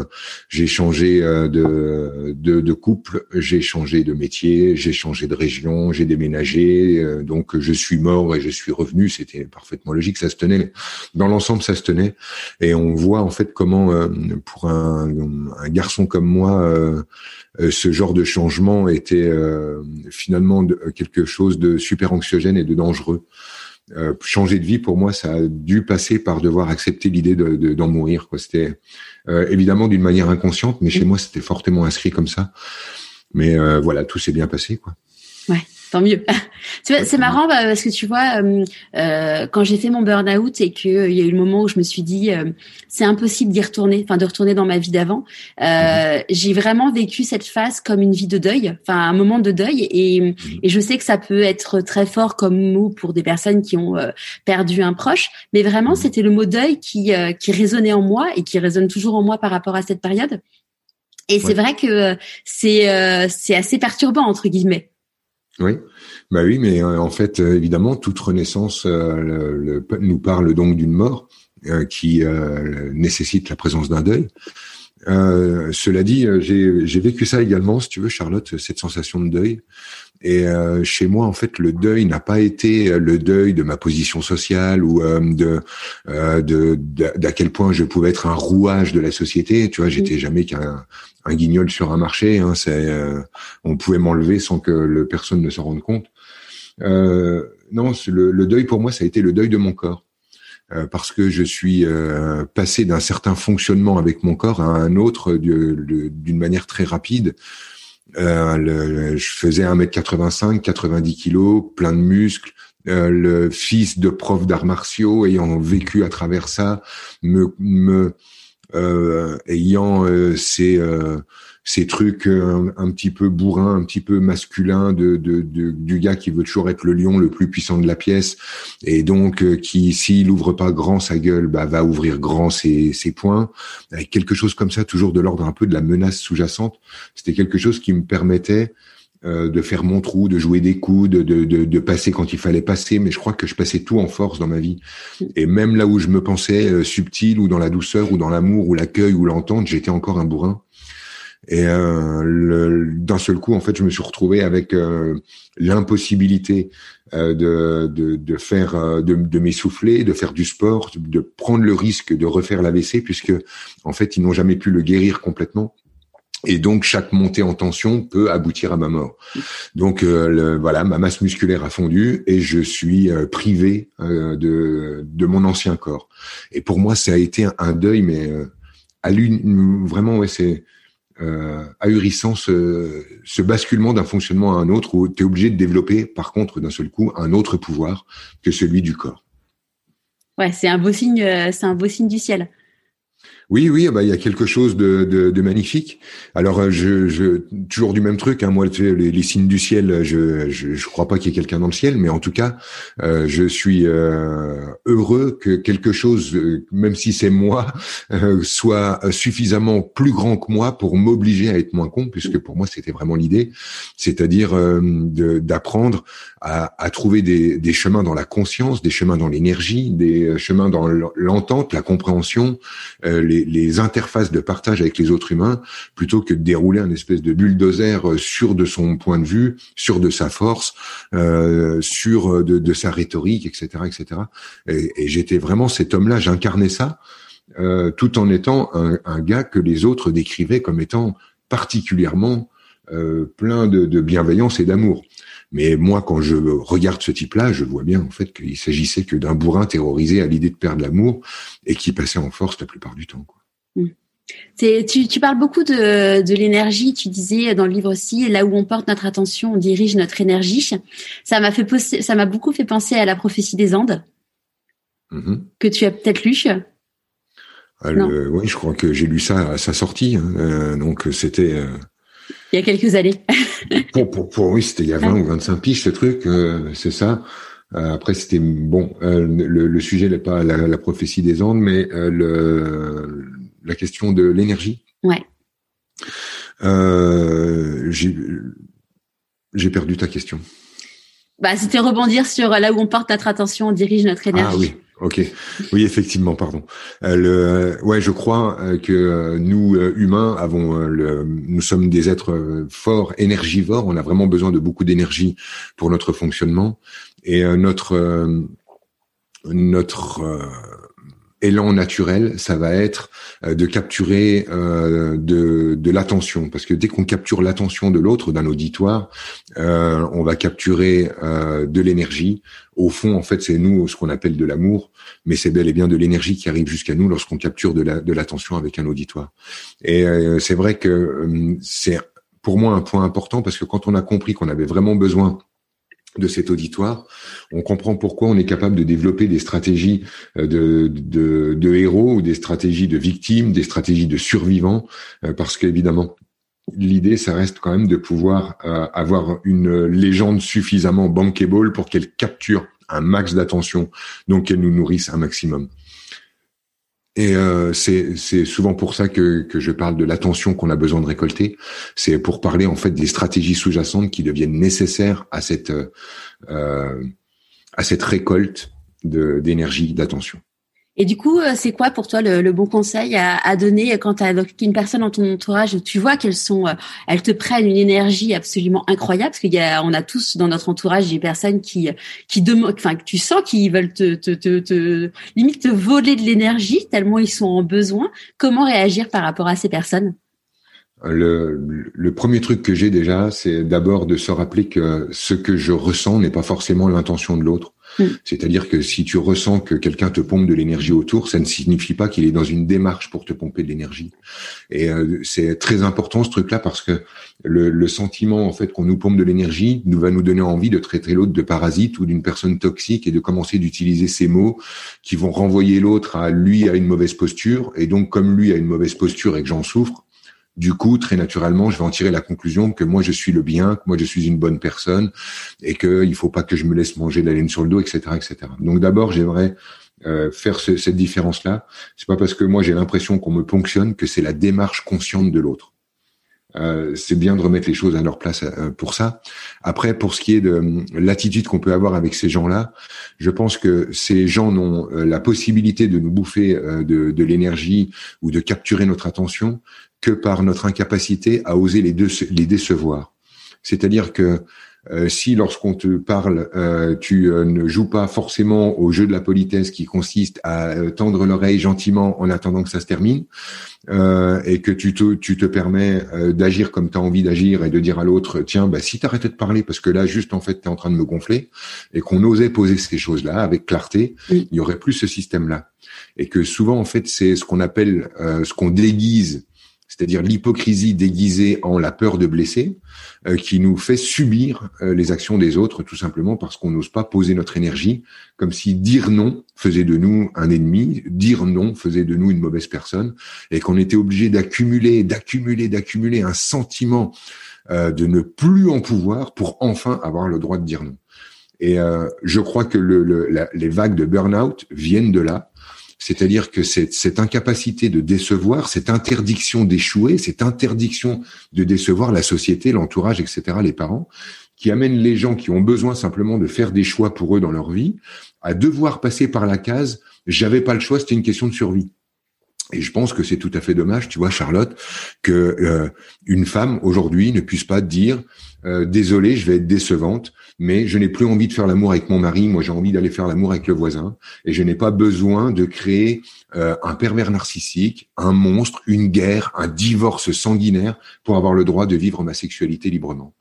j'ai changé de, de, de, couple, j'ai changé de métier, j'ai changé de région, j'ai déménagé. donc je suis mort et je suis revenu. C'était parfaitement logique, ça se tenait. Dans l'ensemble, ça se tenait. Et on voit en fait comment pour un, un garçon comme moi ce genre de changement était finalement quelque chose de super anxiogène et de dangereux. Euh, changer de vie pour moi, ça a dû passer par devoir accepter l'idée d'en de, d'en mourir. C'était évidemment d'une manière inconsciente, mais chez moi c'était fortement inscrit comme ça. Mais voilà, tout s'est bien passé, quoi. Tant mieux. c'est marrant bah, parce que tu vois, euh, euh, quand j'ai fait mon burn-out et qu'il euh, y a eu le moment où je me suis dit, c'est impossible d'y retourner, enfin de retourner dans ma vie d'avant, mhm. j'ai vraiment vécu cette phase comme une vie de deuil, enfin un moment de deuil. Et, mhm. et, je sais que ça peut être très fort comme mot pour des personnes qui ont perdu un proche, mais vraiment mhm. c'était le mot deuil qui, qui résonnait en moi et qui résonne toujours en moi par rapport à cette période. Et c'est vrai que c'est c'est assez perturbant entre guillemets. Oui, bah oui, mais euh, en fait, euh, évidemment, toute renaissance euh, nous parle donc d'une mort qui nécessite la présence d'un deuil. cela dit, j'ai vécu ça également, si tu veux, Charlotte, cette sensation de deuil. Et chez moi, en fait, le deuil n'a pas été le deuil de ma position sociale ou de de d'à quel point je pouvais être un rouage de la société. Tu vois, j'étais jamais qu'un un guignol sur un marché. Hein, c'est, euh, on pouvait m'enlever sans que le personne ne s'en rende compte. Euh, non, le, deuil pour moi, ça a été le deuil de mon corps. Euh, parce que je suis euh, passé d'un certain fonctionnement avec mon corps à un autre d'une manière très rapide. Le, je faisais 1m85, 90 kilos, plein de muscles, le fils de prof d'arts martiaux ayant vécu à travers ça me, euh, ayant euh, ces euh, ces trucs un, petit peu bourrins, un petit peu masculins de, de, de, du gars qui veut toujours être le lion le plus puissant de la pièce et donc qui s'il ouvre pas grand sa gueule, bah va ouvrir grand ses, ses poings avec quelque chose comme ça, toujours de l'ordre un peu de la menace sous-jacente. C'était quelque chose qui me permettait euh, de faire mon trou, de jouer des coups, de, de, de, passer quand il fallait passer, mais je crois que je passais tout en force dans ma vie. Et même là où je me pensais euh, subtil, ou dans la douceur, ou dans l'amour, ou l'accueil, ou l'entente, j'étais encore un bourrin. Et euh, d'un seul coup, en fait, je me suis retrouvé avec euh, l'impossibilité de, de, de, faire, de, de m'essouffler, de faire du sport, de prendre le risque de refaire l'AVC, puisque en fait, ils n'ont jamais pu le guérir complètement. Et donc chaque montée en tension peut aboutir à ma mort. Donc euh, voilà, ma masse musculaire a fondu et je suis euh, privé euh, de, de mon ancien corps. Et pour moi, ça a été un, deuil, mais à vraiment, ouais, c'est ahurissant ce, ce basculement d'un fonctionnement à un autre où tu es obligé de développer, par contre, d'un seul coup, un autre pouvoir que celui du corps. Ouais, c'est un beau signe, c'est un beau signe du ciel. Oui, oui, bah il y a quelque chose de, de, de magnifique. Alors euh, je, je, toujours du même truc. Hein, moi, les, les, signes du ciel, je je, je crois pas qu'il y ait quelqu'un dans le ciel, mais en tout cas, euh, je suis euh, heureux que quelque chose, euh, même si c'est moi, soit suffisamment plus grand que moi pour m'obliger à être moins con, puisque pour moi c'était vraiment l'idée, c'est-à-dire d'apprendre à, à, trouver des, des chemins dans la conscience, des chemins dans l'énergie, des chemins dans l'entente, la compréhension. Euh, les, interfaces de partage avec les autres humains, plutôt que de dérouler un espèce de bulldozer euh, sur de son point de vue, sur de sa force, euh, sur de, sa rhétorique, etc., etc. Et, j'étais vraiment cet homme-là, j'incarnais ça, tout en étant un, gars que les autres décrivaient comme étant particulièrement plein de, de bienveillance et d'amour. Mais moi, quand je regarde ce type-là, je vois bien en fait qu'il s'agissait que d'un bourrin terrorisé à l'idée de perdre l'amour et qui passait en force la plupart du temps. Quoi. Hmm. Tu, tu, parles beaucoup de, de l'énergie. Tu disais dans le livre aussi, là où on porte notre attention, on dirige notre énergie. Ça m'a fait ça m'a beaucoup fait penser à la prophétie des Andes mm-hmm. que tu as peut-être lu. Ah, oui, je crois que j'ai lu ça à sa sortie. Hein. Euh, donc c'était. Euh, il y a quelques années. pour, pour, pour, oui, c'était il y a 20 ou 25 piges ce truc, euh, c'est ça. après, c'était bon. le, sujet n'est pas la, prophétie des Andes, mais le, la question de l'énergie. Ouais. j'ai perdu ta question. Bah, c'était rebondir sur là où on porte notre attention, on dirige notre énergie. Ah oui. Ok, oui effectivement, pardon. Euh, le, ouais, je crois euh, que euh, nous humains avons, le, nous sommes des êtres forts, énergivores. On a vraiment besoin de beaucoup d'énergie pour notre fonctionnement et notre notre élan naturel, ça va être euh, de capturer euh, de, de l'attention, parce que dès qu'on capture l'attention de l'autre, d'un auditoire, euh, on va capturer de l'énergie. Au fond, en fait, c'est nous ce qu'on appelle de l'amour, mais c'est bel et bien de l'énergie qui arrive jusqu'à nous lorsqu'on capture de l'attention avec un auditoire. Et c'est vrai que c'est pour moi un point important parce que quand on a compris qu'on avait vraiment besoin de cet auditoire, on comprend pourquoi on est capable de développer des stratégies euh, de, héros ou des stratégies de victimes, des stratégies de survivants, euh, parce qu'évidemment, l'idée, ça reste quand même de pouvoir euh, avoir une légende suffisamment bankable pour qu'elle capture un max d'attention, donc qu'elle nous nourrisse un maximum. Et euh, c'est souvent pour ça que, je parle de l'attention qu'on a besoin de récolter. C'est pour parler en fait des stratégies sous-jacentes qui deviennent nécessaires à cette euh, à cette récolte d'énergie, d'attention. Et du coup, euh, c'est quoi pour toi le, le bon conseil à, à donner quand tu as une personne dans ton entourage? Où tu vois qu'elles sont, euh, elles te prennent une énergie absolument incroyable parce qu'il y a, on a tous dans notre entourage des personnes qui, qui demandent, enfin que tu sens qu'ils veulent te, te, te, te, limite te voler de l'énergie tellement ils sont en besoin. Comment réagir par rapport à ces personnes? Le, le, premier truc que j'ai déjà, c'est d'abord de se rappeler que ce que je ressens n'est pas forcément l'intention de l'autre. Mm. C'est-à-dire que si tu ressens que quelqu'un te pompe de l'énergie autour, ça ne signifie pas qu'il est dans une démarche pour te pomper de l'énergie. Et euh, c'est très important ce truc-là parce que le, le, sentiment en fait qu'on nous pompe de l'énergie nous va nous donner envie de traiter l'autre de parasite ou d'une personne toxique et de commencer d'utiliser ces mots qui vont renvoyer l'autre à lui à une mauvaise posture. Et donc comme lui a une mauvaise posture et que j'en souffre, du coup, très naturellement, je vais en tirer la conclusion que moi je suis le bien, que moi je suis une bonne personne, et qu'il ne faut pas que je me laisse manger la laine sur le dos, etc., etc. Donc d'abord, j'aimerais euh, faire cette différence-là. C'est pas parce que moi j'ai l'impression qu'on me ponctionne que c'est la démarche consciente de l'autre. Euh, c'est bien de remettre les choses à leur place euh, pour ça. Après, pour ce qui est de l'attitude qu'on peut avoir avec ces gens-là, je pense que ces gens n'ont la possibilité de nous bouffer de, de l'énergie ou de capturer notre attention que par notre incapacité à oser les, deux, les décevoir. C'est-à-dire que euh, si lorsqu'on te parle, euh, tu euh, ne joues pas forcément au jeu de la politesse qui consiste à tendre l'oreille gentiment en attendant que ça se termine, et que tu te, tu te permets d'agir comme tu as envie d'agir et de dire à l'autre, tiens, bah, si t'arrêtais de parler parce que là, juste en fait, tu es en train de me gonfler, et qu'on osait poser ces choses-là avec clarté, il y aurait plus ce système-là. Et que souvent, en fait, c'est ce qu'on appelle, ce qu'on déguise c'est-à-dire l'hypocrisie déguisée en la peur de blesser, euh, qui nous fait subir euh, les actions des autres tout simplement parce qu'on n'ose pas poser notre énergie, comme si dire non faisait de nous un ennemi, dire non faisait de nous une mauvaise personne, et qu'on était obligé d'accumuler, d'accumuler, d'accumuler un sentiment euh, de ne plus en pouvoir pour enfin avoir le droit de dire non. Et je crois que le, les vagues de burn-out viennent de là, c'est-à-dire que cette, cette, incapacité de décevoir, cette interdiction d'échouer, cette interdiction de décevoir la société, l'entourage, etc., les parents, qui amène les gens qui ont besoin simplement de faire des choix pour eux dans leur vie, à devoir passer par la case « j'avais pas le choix, c'était une question de survie ». Et je pense que c'est tout à fait dommage, tu vois, Charlotte, que euh, une femme aujourd'hui ne puisse pas dire euh, désolé, je vais être décevante, mais je n'ai plus envie de faire l'amour avec mon mari. Moi, j'ai envie d'aller faire l'amour avec le voisin, et je n'ai pas besoin de créer euh, un pervers narcissique, un monstre, une guerre, un divorce sanguinaire pour avoir le droit de vivre ma sexualité librement.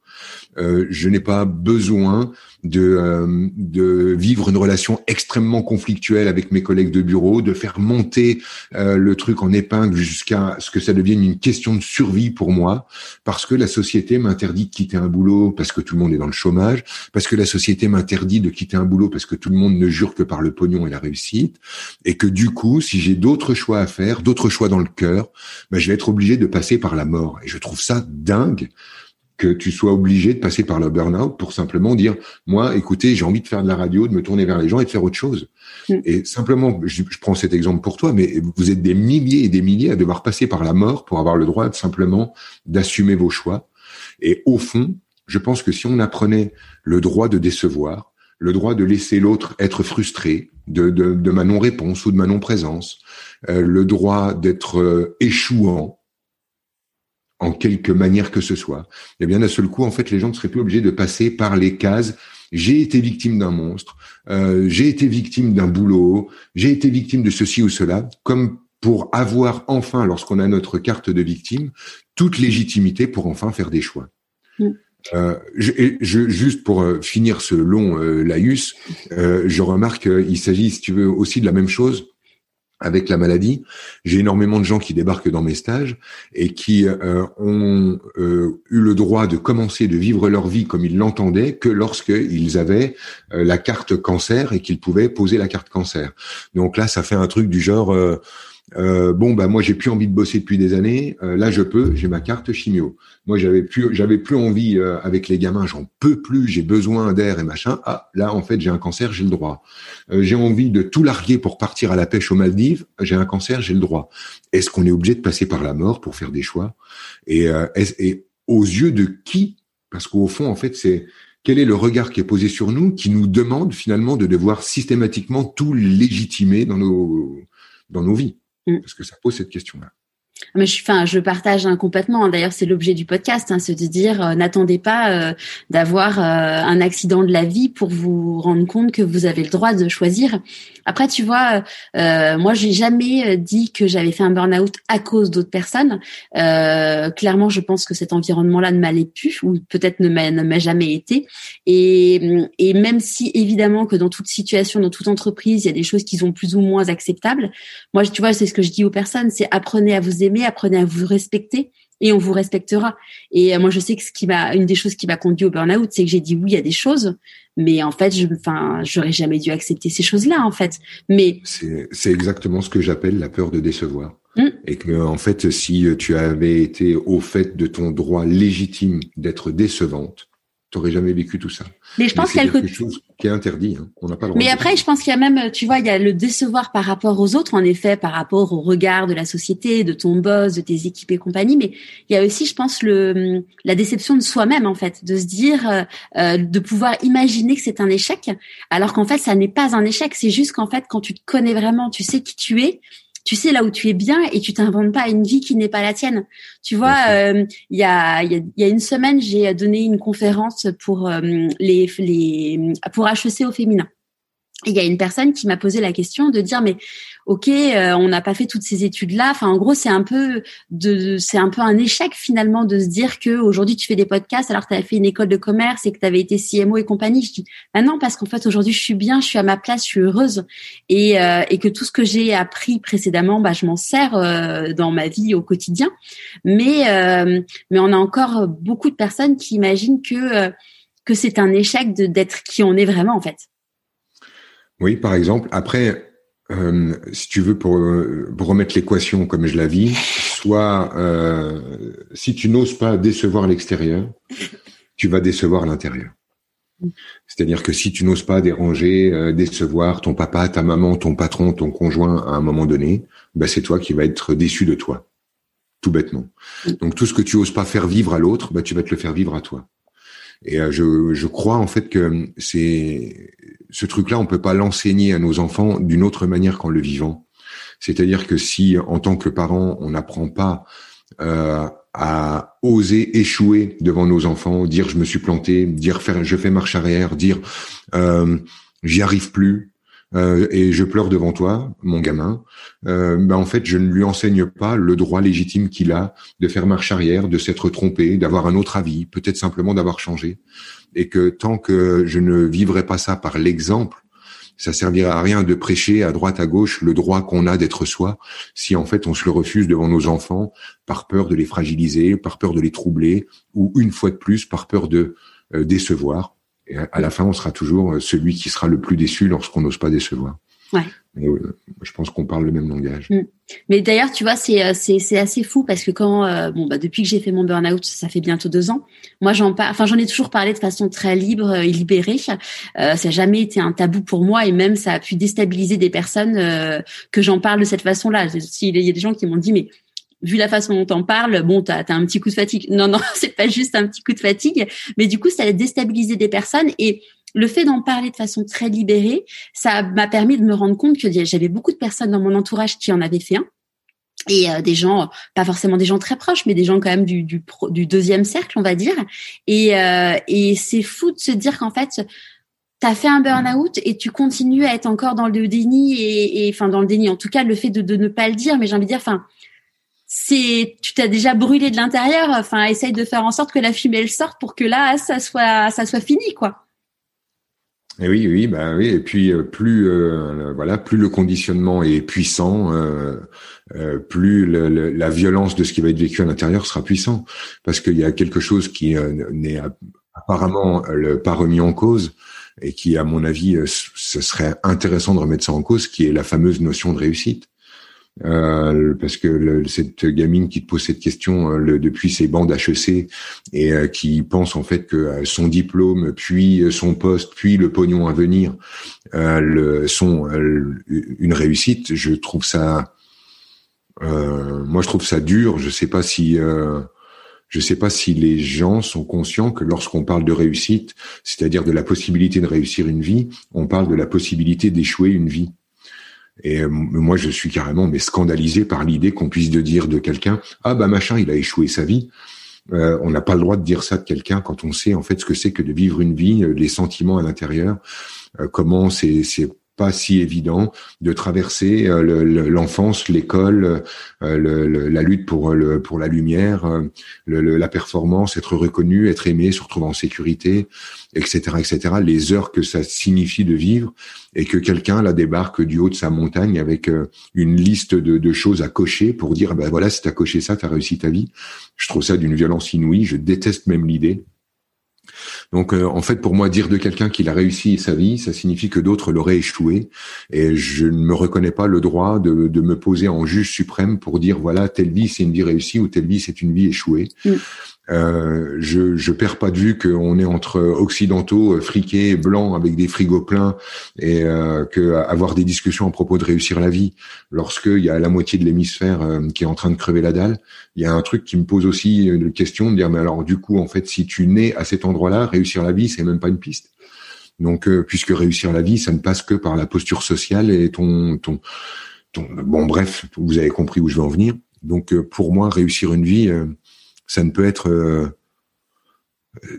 Euh, je n'ai pas besoin de, euh, de vivre une relation extrêmement conflictuelle avec mes collègues de bureau, de faire monter euh, le truc en épingle jusqu'à ce que ça devienne une question de survie pour moi, parce que la société m'interdit de quitter un boulot parce que tout le monde est dans le chômage, parce que la société m'interdit de quitter un boulot parce que tout le monde ne jure que par le pognon et la réussite, et que du coup, si j'ai d'autres choix à faire, d'autres choix dans le cœur, ben, je vais être obligé de passer par la mort. Et je trouve ça dingue que tu sois obligé de passer par le burn-out pour simplement dire, moi, écoutez, j'ai envie de faire de la radio, de me tourner vers les gens et de faire autre chose. Mm. Et simplement, je, prends cet exemple pour toi, mais vous êtes des milliers et des milliers à devoir passer par la mort pour avoir le droit de simplement d'assumer vos choix. Et au fond, je pense que si on apprenait le droit de décevoir, le droit de laisser l'autre être frustré de, de, de ma non-réponse ou de ma non-présence, euh, le droit d'être euh, échouant, en quelque manière que ce soit, eh bien d'un seul coup, en fait, les gens ne seraient plus obligés de passer par les cases. J'ai été victime d'un monstre, euh, j'ai été victime d'un boulot, j'ai été victime de ceci ou cela, comme pour avoir enfin, lorsqu'on a notre carte de victime, toute légitimité pour enfin faire des choix. Mm. Euh, je, je, juste pour euh, finir ce long euh, laïus, euh, je remarque qu'il s'agit, si tu veux, aussi de la même chose avec la maladie. J'ai énormément de gens qui débarquent dans mes stages et qui euh, ont euh, eu le droit de commencer de vivre leur vie comme ils l'entendaient que lorsqu'ils avaient euh, la carte cancer et qu'ils pouvaient poser la carte cancer. Donc là, ça fait un truc du genre euh, bon bah moi j'ai plus envie de bosser depuis des années. Euh, là je peux, j'ai ma carte chimio. Moi j'avais plus j'avais plus envie euh, avec les gamins, j'en peux plus, j'ai besoin d'air et machin. Ah là en fait j'ai un cancer, j'ai le droit. j'ai envie de tout larguer pour partir à la pêche aux Maldives, j'ai un cancer, j'ai le droit. Est-ce qu'on est obligé de passer par la mort pour faire des choix? Et, et aux yeux de qui? Parce qu'au fond en fait c'est quel est le regard qui est posé sur nous qui nous demande finalement de devoir systématiquement tout légitimer dans nos dans nos vies? Mm. Parce que ça pose cette question-là. Mais je, enfin, je partage hein, complètement. D'ailleurs, c'est l'objet du podcast, hein, c'est de dire euh, n'attendez pas euh, d'avoir euh, un accident de la vie pour vous rendre compte que vous avez le droit de choisir. Après, tu vois, euh, moi, j'ai jamais dit que j'avais fait un burn-out à cause d'autres personnes. clairement, je pense que cet environnement-là ne m'allait plus, ou peut-être ne m'a jamais été. Et, et même si évidemment que dans toute situation, dans toute entreprise, il y a des choses qui sont plus ou moins acceptables. Moi, tu vois, c'est ce que je dis aux personnes, c'est apprenez à vous aimer apprenez à vous respecter et on vous respectera. Et euh, moi, je sais que ce qui m'a, une des choses qui m'a conduit au burn-out, c'est que j'ai dit oui à des choses, mais en fait, je, enfin, j'aurais jamais dû accepter ces choses-là, en fait. Mais c'est exactement ce que j'appelle la peur de décevoir. Mmh. Et que, en fait, si tu avais été au fait de ton droit légitime d'être décevante, t'aurais jamais vécu tout ça. Mais je pense qu'il y a quelque chose qui est interdit. Hein. On n'a pas le droit. Mais après, je pense qu'il y a même, tu vois, il y a le décevoir par rapport aux autres, en effet, par rapport au regard de la société, de ton boss, de tes équipes et compagnie. Mais il y a aussi, je pense, le la déception de soi-même, en fait, de se dire, euh, euh, de pouvoir imaginer que c'est un échec, alors qu'en fait, ça n'est pas un échec. C'est juste qu'en fait, quand tu te connais vraiment, tu sais qui tu es, tu sais là où tu es bien et tu t'inventes pas une vie qui n'est pas la tienne. Tu vois, euh, il y, a, y, a, une semaine, j'ai donné une conférence pour euh, les, les pour HEC au féminin. Il y a une personne qui m'a posé la question de dire mais ok, euh, on n'a pas fait toutes ces études-là. Enfin, en gros, c'est un peu de, c'est un peu un échec finalement de se dire que aujourd'hui tu fais des podcasts alors que tu as fait une école de commerce et que tu avais été CMO et compagnie. Je dis, bah non, parce qu'en fait aujourd'hui je suis bien, je suis à ma place, je suis heureuse et, euh, que tout ce que j'ai appris précédemment, bah je m'en sers euh, dans ma vie au quotidien. Mais mais on a encore beaucoup de personnes qui imaginent que que c'est un échec de d'être qui on est vraiment en fait. Oui, par exemple. Après, euh, si tu veux, pour, pour remettre l'équation comme je la vis, soit euh, si tu n'oses pas décevoir l'extérieur, tu vas décevoir l'intérieur. C'est-à-dire que si tu n'oses pas déranger, euh, décevoir ton papa, ta maman, ton patron, ton conjoint à un moment donné, ben c'est toi qui vas être déçu de toi, tout bêtement. Donc tout ce que tu oses pas faire vivre à l'autre, ben, tu vas te le faire vivre à toi. Et euh, je, je crois en fait que c'est ce truc-là, on peut pas l'enseigner à nos enfants d'une autre manière qu'en le vivant. C'est-à-dire que si, en tant que parent, on n'apprend pas euh, à oser échouer devant nos enfants, dire je me suis planté, dire je fais marche arrière, dire euh, j'y arrive plus, euh, et je pleure devant toi, mon gamin, euh, ben en fait, je ne lui enseigne pas le droit légitime qu'il a de faire marche arrière, de s'être trompé, d'avoir un autre avis, peut-être simplement d'avoir changé, et que tant que je ne vivrai pas ça par l'exemple, ça servira à rien de prêcher à droite à gauche le droit qu'on a d'être soi, si en fait on se le refuse devant nos enfants par peur de les fragiliser, par peur de les troubler, ou une fois de plus par peur de euh, décevoir. Et à la fin, on sera toujours euh, celui qui sera le plus déçu lorsqu'on n'ose pas décevoir. Ouais. je pense qu'on parle le même langage. Mm. Mais d'ailleurs, tu vois, c'est euh, c'est assez fou parce que quand euh, bon bah depuis que j'ai fait mon burn-out, ça fait bientôt deux ans. Moi, j'en enfin j'en ai toujours parlé de façon très libre et libérée. Euh, ça n'a jamais été un tabou pour moi et même ça a pu déstabiliser des personnes que j'en parle de cette façon-là. Il y a des gens qui m'ont dit mais vu la façon dont on parle, bon, t'as as un petit coup de fatigue. Non, non, c'est pas juste un petit coup de fatigue, mais du coup, ça a déstabilisé des personnes et le fait d'en parler de façon très libérée, ça m'a permis de me rendre compte que j'avais beaucoup de personnes dans mon entourage qui en avaient fait un. Et euh, des gens, pas forcément des gens très proches, mais des gens quand même du, du, du deuxième cercle, on va dire. Et, euh, et c'est fou de se dire qu'en fait, tu as fait un burn-out et tu continues à être encore dans le déni et, et enfin dans le déni. En tout cas, le fait de, de ne pas le dire, mais j'ai envie de dire, enfin, c'est tu t'as déjà brûlé de l'intérieur. Enfin, essaye de faire en sorte que la fumée elle sorte pour que là, ça soit ça soit fini, quoi. Et oui, oui, bah oui. Et puis euh, plus euh, voilà, plus le conditionnement est puissant, euh, euh plus le, la violence de ce qui va être vécu à l'intérieur sera puissant, parce qu'il y a quelque chose qui n'est apparemment pas remis en cause et qui, à mon avis, ce serait intéressant de remettre ça en cause, qui est la fameuse notion de réussite. Euh, parce que le, cette gamine qui te pose cette question euh, le, depuis ses bancs HEC et euh, qui pense en fait que son diplôme, puis son poste, puis le pognon à venir le, sont une réussite, je trouve ça, moi je trouve ça dur. Je sais pas si je sais pas si les gens sont conscients que lorsqu'on parle de réussite, c'est-à-dire de la possibilité de réussir une vie, on parle de la possibilité d'échouer une vie. Et euh, moi, je suis carrément mais scandalisé par l'idée qu'on puisse de dire de quelqu'un ah bah machin, il a échoué sa vie. Euh, on n'a pas le droit de dire ça de quelqu'un quand on sait en fait ce que c'est que de vivre une vie, euh, les sentiments à l'intérieur, comment c'est pas si évident de traverser euh, l'enfance, l'école, euh, la lutte pour le pour la lumière, euh, la performance, être reconnu, être aimé, se retrouver en sécurité, etc., etc. Les heures que ça signifie de vivre et que quelqu'un la débarque du haut de sa montagne avec une liste de, de choses à cocher pour dire ben voilà si t'as coché ça t'as réussi ta vie. Je trouve ça d'une violence inouïe. Je déteste même l'idée. Donc euh, en fait, pour moi, dire de quelqu'un qu'il a réussi sa vie, ça signifie que d'autres l'auraient échoué. Et je ne me reconnais pas le droit de, me poser en juge suprême pour dire voilà, telle vie c'est une vie réussie ou telle vie c'est une vie échouée. Mm. Euh, je, je perds pas de vue qu'on est entre occidentaux, euh, friqués, blancs, avec des frigos pleins, et euh, que avoir des discussions à propos de réussir la vie, lorsqu'il y a la moitié de l'hémisphère euh, qui est en train de crever la dalle, il y a un truc qui me pose aussi une question de dire mais alors du coup en fait si tu nais à cet endroit-là, réussir la vie c'est même pas une piste. Donc puisque réussir la vie ça ne passe que par la posture sociale et ton ton ton bon bref vous avez compris où je veux en venir. Donc pour moi réussir une vie ça ne peut être euh,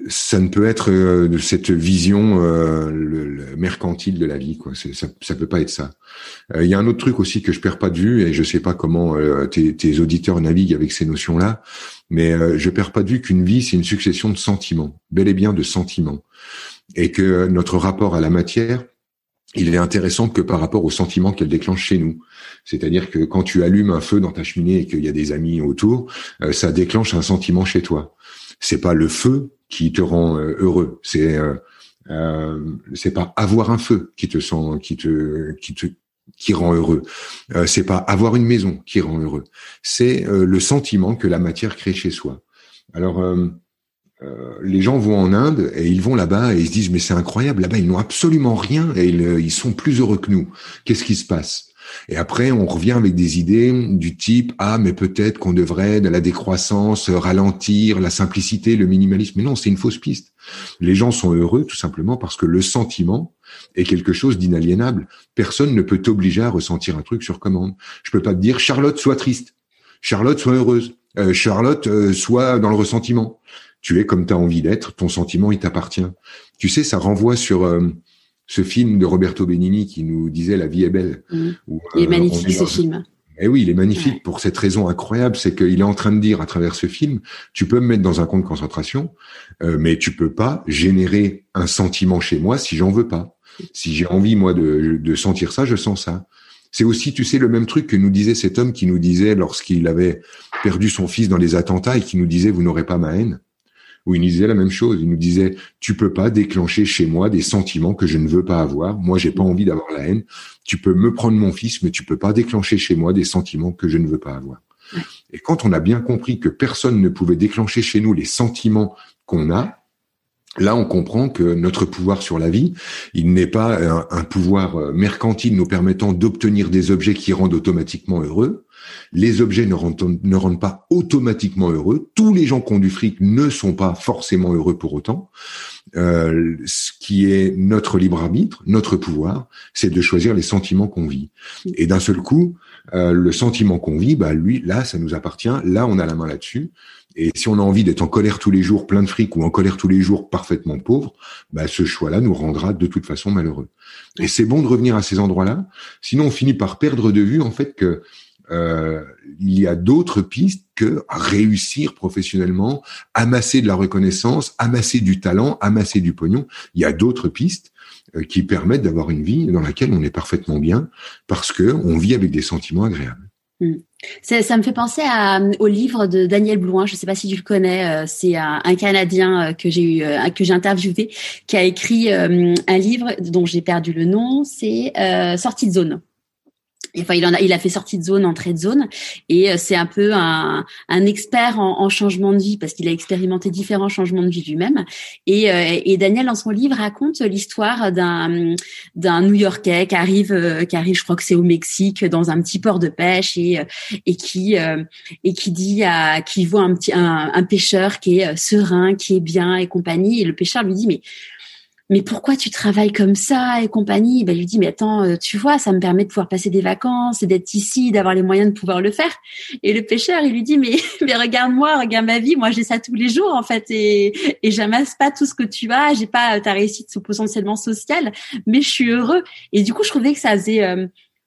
ça ne peut être euh, cette vision euh, le, mercantile de la vie quoi. Ça ça peut pas être ça. Il y a un autre truc aussi que je perds pas de vue et je sais pas comment tes, tes, auditeurs naviguent avec ces notions là mais je perds pas de vue qu'une vie c'est une succession de sentiments bel et bien de sentiments et que notre rapport à la matière il est intéressant que par rapport aux sentiments qu'elle déclenche chez nous. C'est-à-dire que quand tu allumes un feu dans ta cheminée et qu'il y a des amis autour, euh, ça déclenche un sentiment chez toi. C'est pas le feu qui te rend euh, heureux. C'est euh, c'est pas avoir un feu qui te sent, qui te, qui te, qui rend heureux. c'est pas avoir une maison qui rend heureux. C'est le sentiment que la matière crée chez soi. Alors euh, les gens vont en Inde et ils vont là-bas et ils se disent mais c'est incroyable là-bas ils n'ont absolument rien et ils, ils, sont plus heureux que nous. Qu'est-ce qui se passe? Et après on revient avec des idées du type ah mais peut-être qu'on devrait de la décroissance ralentir la simplicité le minimalisme. Mais non c'est une fausse piste. Les gens sont heureux tout simplement parce que le sentiment est quelque chose d'inaliénable. Personne ne peut t'obliger à ressentir un truc sur commande. Je peux pas te dire Charlotte sois triste, Charlotte sois heureuse, euh, Charlotte euh, soit dans le ressentiment tu es comme tu as envie d'être, ton sentiment, il t'appartient. Tu sais, ça renvoie sur euh, ce film de Roberto Benigni qui nous disait La vie est belle. Mmh. il est euh, magnifique ce film. Eh oui, il est magnifique pour cette raison incroyable, c'est qu'il est en train de dire à travers ce film, tu peux me mettre dans un camp de concentration, euh, mais tu peux pas générer un sentiment chez moi si j'en veux pas. Si j'ai envie moi de, de sentir ça, je sens ça. C'est aussi, tu sais, le même truc que nous disait cet homme qui nous disait lorsqu'il avait perdu son fils dans les attentats et qui nous disait vous n'aurez pas ma haine. Où il nous disait la même chose. Il nous disait, tu peux pas déclencher chez moi des sentiments que je ne veux pas avoir. Moi, j'ai pas envie d'avoir la haine. Tu peux me prendre mon fils, mais tu peux pas déclencher chez moi des sentiments que je ne veux pas avoir. Et quand on a bien compris que personne ne pouvait déclencher chez nous les sentiments qu'on a, Là, on comprend que notre pouvoir sur la vie, il n'est pas un, pouvoir euh, mercantile nous permettant d'obtenir des objets qui rendent automatiquement heureux. Les objets ne rendent, pas automatiquement heureux. Tous les gens qui ont du fric ne sont pas forcément heureux pour autant. Euh, ce qui est notre libre arbitre, notre pouvoir, c'est de choisir les sentiments qu'on vit. Et d'un seul coup, euh, le sentiment qu'on vit, bah lui, là, ça nous appartient. Là, on a la main là-dessus. Et si on a envie d'être en colère tous les jours, plein de fric, ou en colère tous les jours, parfaitement pauvre, bah, ce choix-là nous rendra de toute façon malheureux. Et c'est bon de revenir à ces endroits-là. Sinon, on finit par perdre de vue en fait que euh, il y a d'autres pistes que réussir professionnellement, amasser de la reconnaissance, amasser du talent, amasser du pognon. Il y a d'autres pistes euh, qui permettent d'avoir une vie dans laquelle on est parfaitement bien parce que on vit avec des sentiments agréables. Mm. Ça, me fait penser à, au livre de Daniel Blouin. Je ne sais pas si tu le connais. Euh, c'est un, Canadien euh, que j'ai eu, euh, que j'ai interviewé, qui a écrit un livre dont j'ai perdu le nom. C'est Sortie de zone enfin, il en a, il a fait sortie de zone, entrée de zone, et euh, c'est un peu un, un expert en, en, changement de vie parce qu'il a expérimenté différents changements de vie lui-même. Et, euh, et, Daniel, dans son livre, raconte l'histoire d'un d'un New-Yorkais qui arrive, euh, qui arrive, je crois que c'est au Mexique, dans un petit port de pêche et et qui et qui dit à, qui voit un petit un, un pêcheur qui est serein, qui est bien et compagnie, et le pêcheur lui dit mais mais pourquoi tu travailles comme ça et compagnie? Ben, lui dit mais attends euh, tu vois ça me permet de pouvoir passer des vacances et d'être ici d'avoir les moyens de pouvoir le faire. Et le pêcheur il lui dit mais mais regarde-moi regarde ma vie. Moi j'ai ça tous les jours en fait et et j'amasse pas tout ce que tu as. J'ai pas ta réussite potentiellement sociale mais je suis heureux. Et du coup je trouvais que ça faisait euh,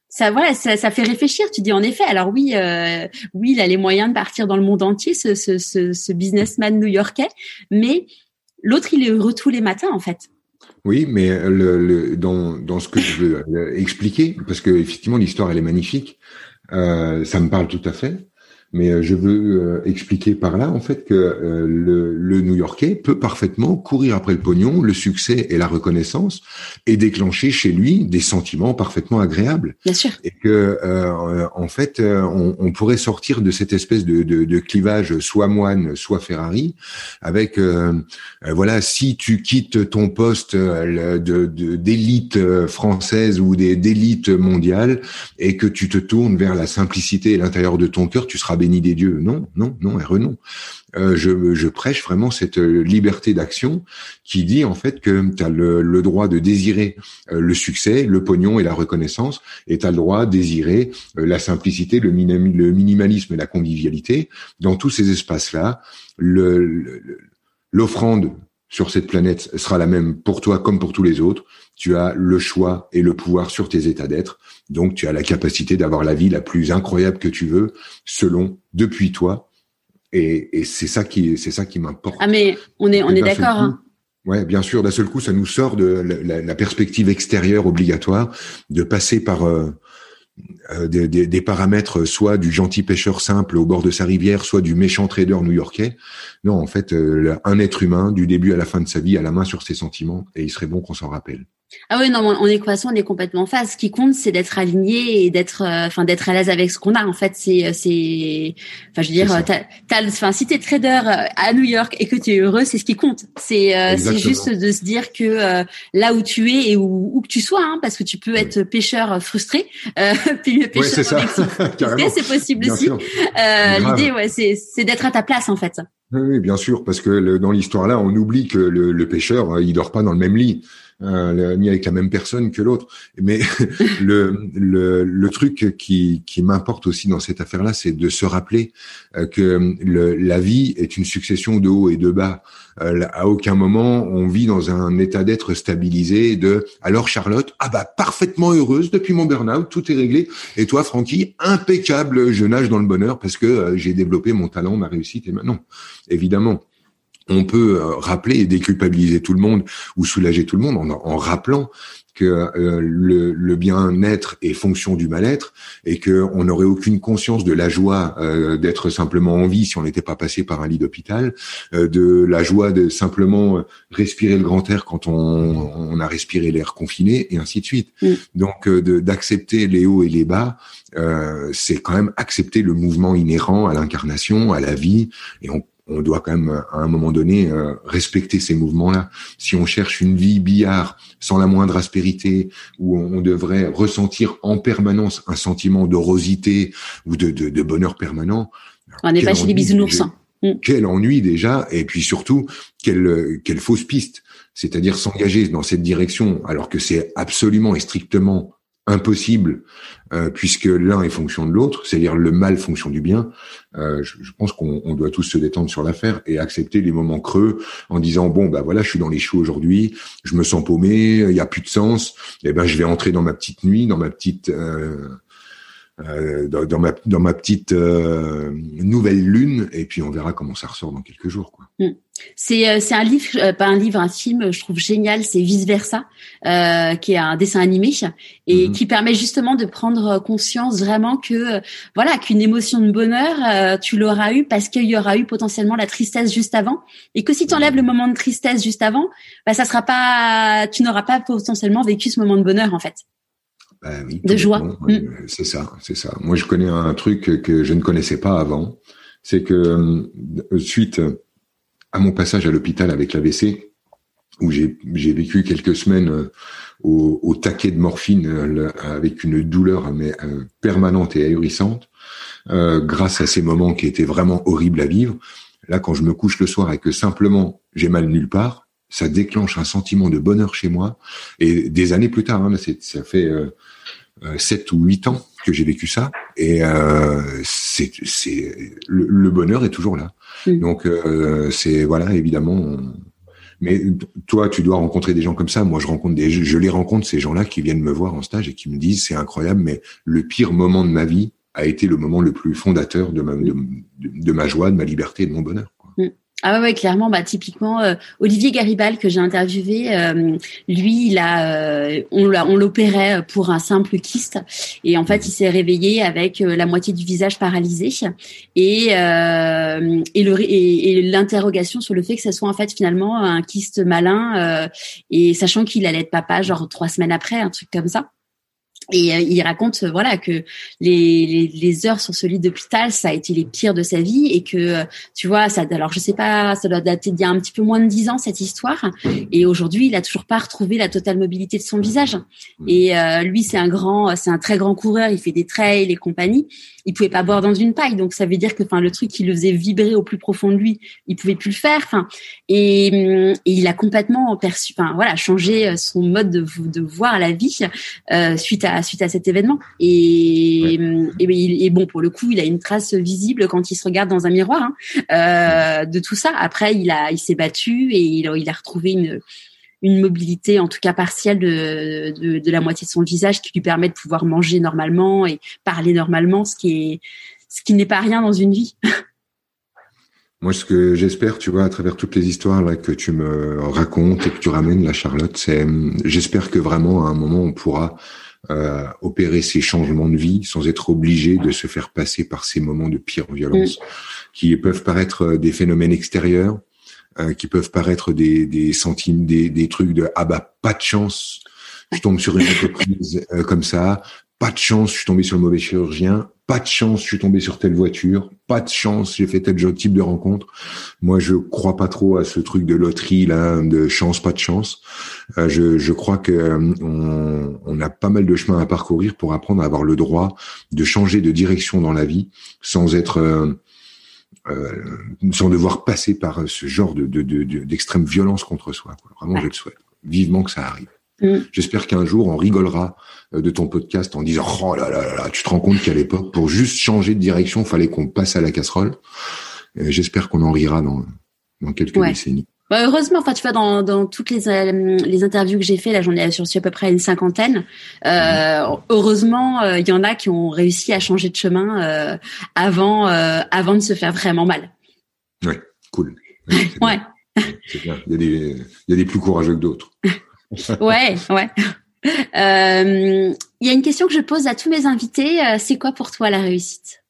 ça voilà ça, ça, fait réfléchir. Tu dis en effet alors oui euh, oui il a les moyens de partir dans le monde entier ce ce, ce, ce businessman new-yorkais mais l'autre il est heureux tous les matins en fait oui, mais le, le, dans, dans ce que je veux euh, expliquer, parce que effectivement l'histoire elle est magnifique, euh, ça me parle tout à fait. Mais euh, je veux euh, expliquer par là en fait que euh, le, le New-Yorkais peut parfaitement courir après le pognon, le succès et la reconnaissance et déclencher chez lui des sentiments parfaitement agréables. Bien sûr. Et que en fait on, on, pourrait sortir de cette espèce de, de, de clivage soit moine soit Ferrari avec voilà si tu quittes ton poste de d'élite française ou d'élite mondiale et que tu te tournes vers la simplicité et l'intérieur de ton cœur, tu seras béni des dieux. Non, non, non, et non. Euh, je, je, prêche vraiment cette euh, liberté d'action qui dit en fait que tu as le, droit de désirer euh, le succès, le pognon et la reconnaissance, et tu as le droit de désirer la simplicité, le, le, minimalisme et la convivialité. Dans tous ces espaces-là, l'offrande sur cette planète sera la même pour toi comme pour tous les autres. Tu as le choix et le pouvoir sur tes états d'être. Donc, tu as la capacité d'avoir la vie la plus incroyable que tu veux, selon, depuis toi. Et, c'est ça qui, c'est ça qui m'importe. Ah, mais on est, on est d'accord. Hein. Ouais, bien sûr. D'un seul coup, ça nous sort de la, perspective extérieure obligatoire de passer par euh, euh, des, des, paramètres, soit du gentil pêcheur simple au bord de sa rivière, soit du méchant trader new-yorkais. Non, en fait, euh, un être humain, du début à la fin de sa vie, a la main sur ses sentiments, et il serait bon qu'on s'en rappelle. Ah oui, non, en équation, on est complètement face. Ce qui compte, c'est d'être aligné et d'être, euh, enfin, d'être à l'aise avec ce qu'on a. En fait, c'est, euh, c'est, enfin, je veux dire, t'as, enfin, si t'es trader euh, à New York et que tu es heureux, c'est ce qui compte. C'est, c'est juste de se dire que là où tu es et où, où que tu sois, hein, parce que tu peux être pêcheur frustré, puis pêcheur c'est ça. c'est possible aussi. l'idée, ouais, c'est, c'est d'être à ta place, en fait. Oui, bien sûr, parce que dans l'histoire là, on oublie que le, le pêcheur, il dort pas dans le même lit. Euh, ni avec la même personne que l'autre. Mais le, le, truc qui, qui m'importe aussi dans cette affaire-là, c'est de se rappeler euh, que la vie est une succession de hauts et de bas. Euh, à aucun moment on vit dans un état d'être stabilisé. De alors Charlotte, ah bah parfaitement heureuse depuis mon burn-out, tout est réglé. Et toi, Francky, impeccable, je nage dans le bonheur parce que j'ai développé mon talent, ma réussite et maintenant, évidemment on peut rappeler et déculpabiliser tout le monde ou soulager tout le monde en, en rappelant que euh, le, le bien-être est fonction du mal-être et que on n'aurait aucune conscience de la joie euh, d'être simplement en vie si on n'était pas passé par un lit d'hôpital, euh, de la joie de simplement respirer le grand air quand on, on a respiré l'air confiné et ainsi de suite. Mm. Donc d'accepter les hauts et les bas, c'est quand même accepter le mouvement inhérent à l'incarnation, à la vie et on on doit quand même à un moment donné euh, respecter ces mouvements-là. Si on cherche une vie billard sans la moindre aspérité, où on devrait ressentir en permanence un sentiment de rosité ou de, de, de bonheur permanent. On n'est pas chez les bisounours. Mm. Quel ennui déjà, et puis surtout quelle, quelle fausse piste. C'est-à-dire s'engager dans cette direction alors que c'est absolument et strictement impossible euh, puisque l'un est fonction de l'autre, c'est-à-dire le mal fonction du bien. Euh, je, pense qu'on doit tous se détendre sur l'affaire et accepter les moments creux en disant bon bah voilà je suis dans les choux aujourd'hui, je me sens paumé, il y a plus de sens, et eh ben je vais entrer dans ma petite nuit, dans ma petite euh, euh, dans, ma dans ma petite euh, nouvelle lune et puis on verra comment ça ressort dans quelques jours quoi. Mm. C'est euh, c'est un livre pas un livre un film je trouve génial c'est vice versa qui est un dessin animé et mm-hmm. qui permet justement de prendre conscience vraiment que voilà qu'une émotion de bonheur tu l'auras eu parce qu'il y aura eu potentiellement la tristesse juste avant et que si tu enlèves le moment de tristesse juste avant bah ça sera pas tu n'auras pas potentiellement vécu ce moment de bonheur en fait. Bah de joie. Mm. C'est ça, c'est ça. Moi, je connais un truc que je ne connaissais pas avant. C'est que euh, suite à mon passage à l'hôpital avec l'AVC, où j'ai vécu quelques semaines euh, au, au, taquet de morphine euh, avec une douleur mais, permanente et ahurissante, euh, grâce à ces moments qui étaient vraiment horribles à vivre. Là, quand je me couche le soir et que simplement j'ai mal nulle part, ça déclenche un sentiment de bonheur chez moi. Et des années plus tard, hein, ça fait euh, sept ou huit ans que j'ai vécu ça et euh, c'est c'est le, bonheur est toujours là. Mm. Donc euh, c'est voilà évidemment. Mais toi, tu dois rencontrer des gens comme ça. Moi, je rencontre des, je les rencontre ces gens-là qui viennent me voir en stage et qui me disent c'est incroyable, mais le pire moment de ma vie a été le moment le plus fondateur de ma, de, ma joie, de ma liberté, de mon bonheur. Ah ouais, clairement, bah typiquement euh, Olivier Garibal que j'ai interviewé, euh, lui, il a, euh, on on l'opérait pour un simple kyste et en fait, il s'est réveillé avec la moitié du visage paralysé et et le et, l'interrogation sur le fait que ce soit en fait finalement un kyste malin et sachant qu'il allait être papa genre trois semaines après, un truc comme ça. Et euh, il raconte euh, voilà que les, les, heures sur ce lit d'hôpital, ça a été les pires de sa vie et que euh, tu vois ça. Alors je sais pas, ça doit dater d'il y a un petit peu moins de dix ans cette histoire. Et aujourd'hui, il a toujours pas retrouvé la totale mobilité de son visage. Et lui, c'est un grand, c'est un très grand coureur. Il fait des trails et compagnie il pouvait pas boire dans une paille. Donc ça veut dire que, enfin, le truc qui le faisait vibrer au plus profond de lui, il pouvait plus le faire. Et, et, il a complètement perçu, enfin voilà, changé son mode de, de voir la vie suite à suite à cet événement. Et, et, et, bon, pour le coup, il a une trace visible quand il se regarde dans un miroir hein, euh, de tout ça. Après, il a, il s'est battu et il, il a retrouvé une une mobilité, en tout cas partielle, de, de, de, la moitié de son visage qui lui permet de pouvoir manger normalement et parler normalement, ce qui est ce qui n'est pas rien dans une vie. Moi, ce que j'espère, tu vois, à travers toutes les histoires là que tu me racontes et que tu ramènes, la Charlotte, c'est, j'espère que vraiment à un moment on pourra euh, opérer ces changements de vie sans être obligé de se faire passer par ces moments de pire violence, qui peuvent paraître des phénomènes extérieurs, euh, qui peuvent paraître des, des centimes, des, des trucs de ah bah pas de chance, je tombe sur une entreprise euh, comme ça, pas de chance, je suis tombé sur le mauvais chirurgien, pas de chance, je suis tombé sur telle voiture, pas de chance, j'ai fait tel type de rencontre. Moi, je crois pas trop à ce truc de loterie là, de chance, pas de chance. Euh, je, je, crois que on, on, a pas mal de chemin à parcourir pour apprendre à avoir le droit de changer de direction dans la vie sans être euh, sans devoir passer par ce genre de, d'extrême de, violence contre soi. Vraiment, je le souhaite vivement que ça arrive. Mm. J'espère qu'un jour on rigolera euh, de ton podcast en disant oh là là là, tu te rends compte qu'à l'époque pour juste changer de direction fallait qu'on passe à la casserole. J'espère qu'on en rira dans dans quelques décennies. Bah, heureusement, enfin tu vois dans, dans toutes les euh, les interviews que j'ai fait, là j'en ai sur à peu près une cinquantaine. Euh, mhm. Heureusement, euh, il y en a qui ont réussi à changer de chemin euh, avant avant de se faire vraiment mal. Ouais, cool. ouais. Il y, a des, il y a des plus courageux que d'autres. ouais, ouais. Euh, il y a une question que je pose à tous mes invités. Euh, c'est quoi pour toi la réussite?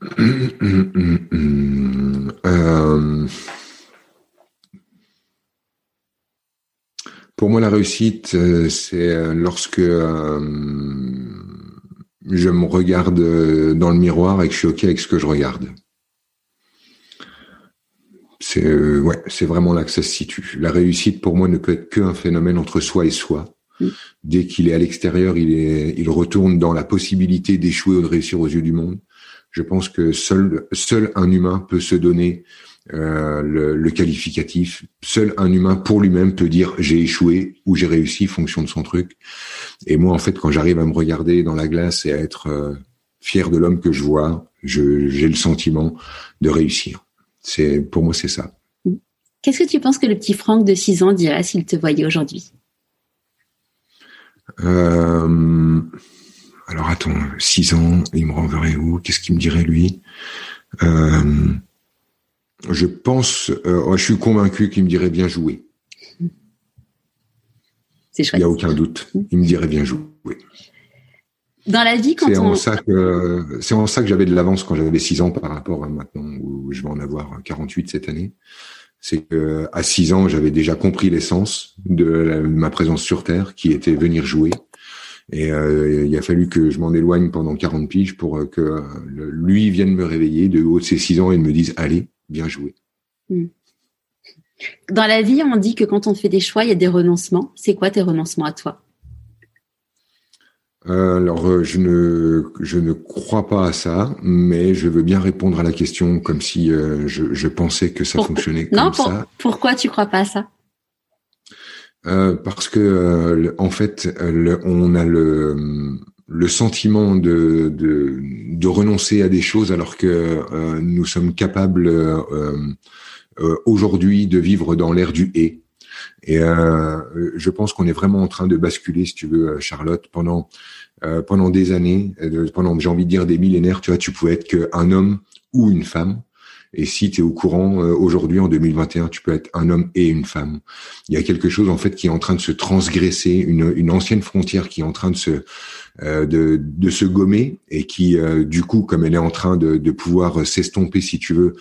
Euh, Pour moi, la réussite, c'est lorsque je me regarde dans le miroir et que je suis OK avec ce que je regarde. C'est euh, ouais, c'est vraiment là que ça se situe. La réussite pour moi ne peut être qu'un phénomène entre soi et soi. Mm. Dès qu'il est à l'extérieur, il est, il retourne dans la possibilité d'échouer ou de réussir aux yeux du monde. Je pense que seul, seul un humain peut se donner euh, le, le, qualificatif. Seul un humain pour lui-même peut dire j'ai échoué ou j'ai réussi, fonction de son truc. Et moi, en fait, quand j'arrive à me regarder dans la glace et à être euh, fier de l'homme que je vois, j'ai le sentiment de réussir. C'est pour moi c'est ça. Qu'est-ce que tu penses que le petit Franck de 6 ans dirait s'il te voyait aujourd'hui? Euh, Alors attends, 6 ans, il me renverrait où? Qu'est-ce qu'il me dirait lui? Euh, Je pense, euh, je suis convaincu qu'il me dirait bien. C'est chouette. Il n'y a aucun doute. Il me dirait bien jouer. Dans la vie, quand c'est on... En ça que, c'est en ça que j'avais de l'avance quand j'avais 6 ans par rapport à maintenant où je vais en avoir 48 cette année. C'est que à 6 ans, j'avais déjà compris l'essence de ma présence sur Terre, qui était venir jouer. Et euh, il a fallu que je m'en éloigne pendant 40 piges pour que lui vienne me réveiller de haut de ses 6 ans et me dise allez, viens jouer. Hmm. Dans la vie, on dit que quand on fait des choix, il y a des renoncements. C'est quoi tes renoncements à toi? Alors, euh, je ne, je ne crois pas à ça, mais je veux bien répondre à la question comme si euh, je, je, pensais que ça fonctionnait comme non, ça. Pourquoi tu crois pas à ça? Euh, Parce que, en fait, on a le, le sentiment de, de, de, renoncer à des choses alors que nous sommes capables aujourd'hui de vivre dans l'ère du et. Et euh, je pense qu'on est vraiment en train de basculer, si tu veux, Charlotte, pendant euh, pendant des années, euh, pendant j'ai envie de dire des millénaires, tu vois, tu pouvais être qu'un homme ou une femme. Et si tu es au courant, euh, aujourd'hui, en 2021, tu peux être un homme et une femme. Il y a quelque chose, en fait, qui est en train de se transgresser, une, une ancienne frontière qui est en train de se, euh, de, de, se gommer et qui, du coup, comme elle est en train de, de pouvoir s'estomper, si tu veux,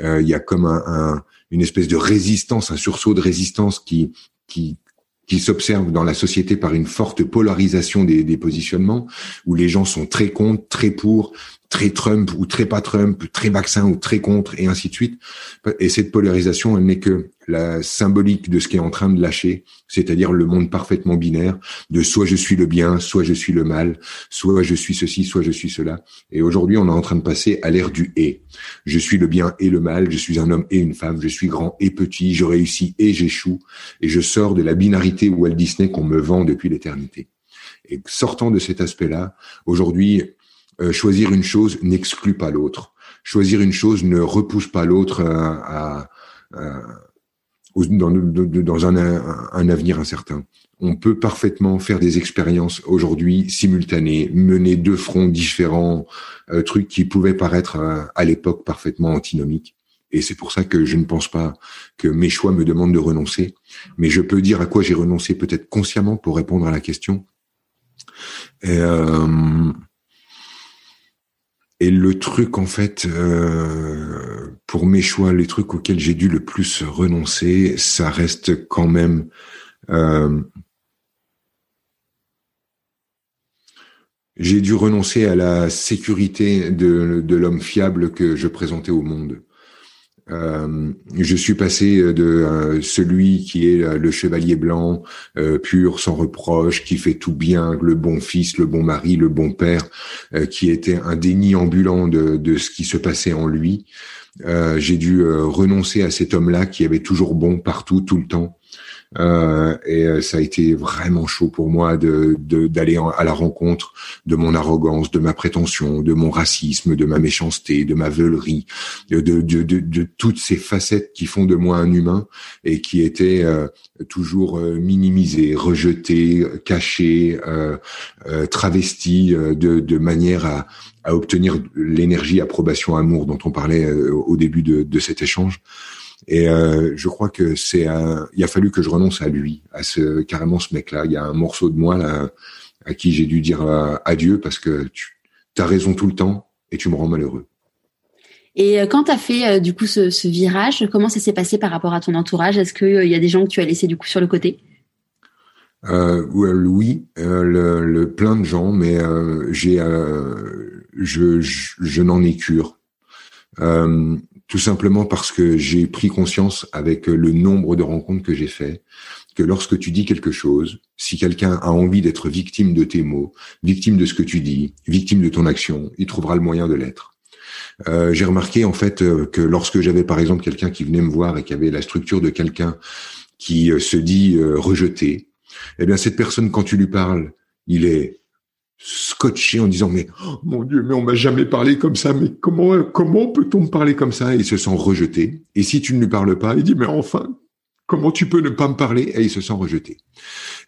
il y a comme un, un, une espèce de résistance, un sursaut de résistance qui, qui, qui s'observe dans la société par une forte polarisation des, des, positionnements, où les gens sont très contre, très pour, très Trump ou très pas Trump, très vaccin ou très contre, et ainsi de suite. Et cette polarisation, elle n'est que la symbolique de ce qui est en train de lâcher, c'est-à-dire le monde parfaitement binaire de soit je suis le bien, soit je suis le mal, soit je suis ceci, soit je suis cela. Et aujourd'hui, on est en train de passer à l'ère du et. Je suis le bien et le mal, je suis un homme et une femme, je suis grand et petit, je réussis et j'échoue, et je sors de la binarité Walt Disney qu'on me vend depuis l'éternité. Et sortant de cet aspect-là, aujourd'hui, euh, choisir une chose n'exclut pas l'autre. Choisir une chose ne repousse pas l'autre euh, à, dans, dans un, un, avenir incertain. On peut parfaitement faire des expériences aujourd'hui simultanées, mener deux fronts différents, euh, trucs qui pouvaient paraître à l'époque parfaitement antinomiques. Et c'est pour ça que je ne pense pas que mes choix me demandent de renoncer. Mais je peux dire à quoi j'ai renoncé peut-être consciemment pour répondre à la question. Euh, et le truc, en fait, euh, pour mes choix, les trucs auxquels j'ai dû le plus renoncer, ça reste quand même euh, j'ai dû renoncer à la sécurité de, de l'homme fiable que je présentais au monde. Euh, je suis passé de euh, celui qui est euh, le chevalier blanc, pur, sans reproche, qui fait tout bien, le bon fils, le bon mari, le bon père, qui était un déni ambulant de, de, ce qui se passait en lui. J'ai dû renoncer à cet homme-là qui avait toujours bon partout, tout le temps. Euh, et euh, ça a été vraiment chaud pour moi de d'aller à la rencontre de mon arrogance, de ma prétention, de mon racisme, de ma méchanceté, de ma veulerie, de de, de, de, toutes ces facettes qui font de moi un humain et qui étaient euh, toujours minimisées, rejetées, cachées, euh, travesties de, de manière à, à obtenir l'énergie, approbation, amour dont on parlait au début de, de cet échange. Et euh, je crois que c'est un... il a fallu que je renonce à lui, à ce carrément ce mec-là. Il y a un morceau de moi là à qui j'ai dû dire euh, adieu parce que tu as raison tout le temps et tu me rends malheureux. Et euh, quand tu as fait du coup ce, ce, virage, comment ça s'est passé par rapport à ton entourage? Est-ce qu'il y a des gens que tu as laissés du coup sur le côté? Euh, oui, le, le, plein de gens, mais j'ai, je, je, je n'en ai cure. Euh, tout simplement parce que j'ai pris conscience avec le nombre de rencontres que j'ai fait que lorsque tu dis quelque chose, si quelqu'un a envie d'être victime de tes mots, victime de ce que tu dis, victime de ton action, il trouvera le moyen de l'être. Euh, j'ai remarqué en fait euh, que lorsque j'avais par exemple quelqu'un qui venait me voir et qui avait la structure de quelqu'un qui euh, se dit rejeté, eh bien cette personne quand tu lui parles, il est scotché en disant mais oh, mon Dieu mais on m'a jamais parlé comme ça mais comment comment peut-on me parler comme ça? Et il se sent rejeté et si tu ne lui parles pas il dit mais enfin comment tu peux ne pas me parler? Et il se sent rejeté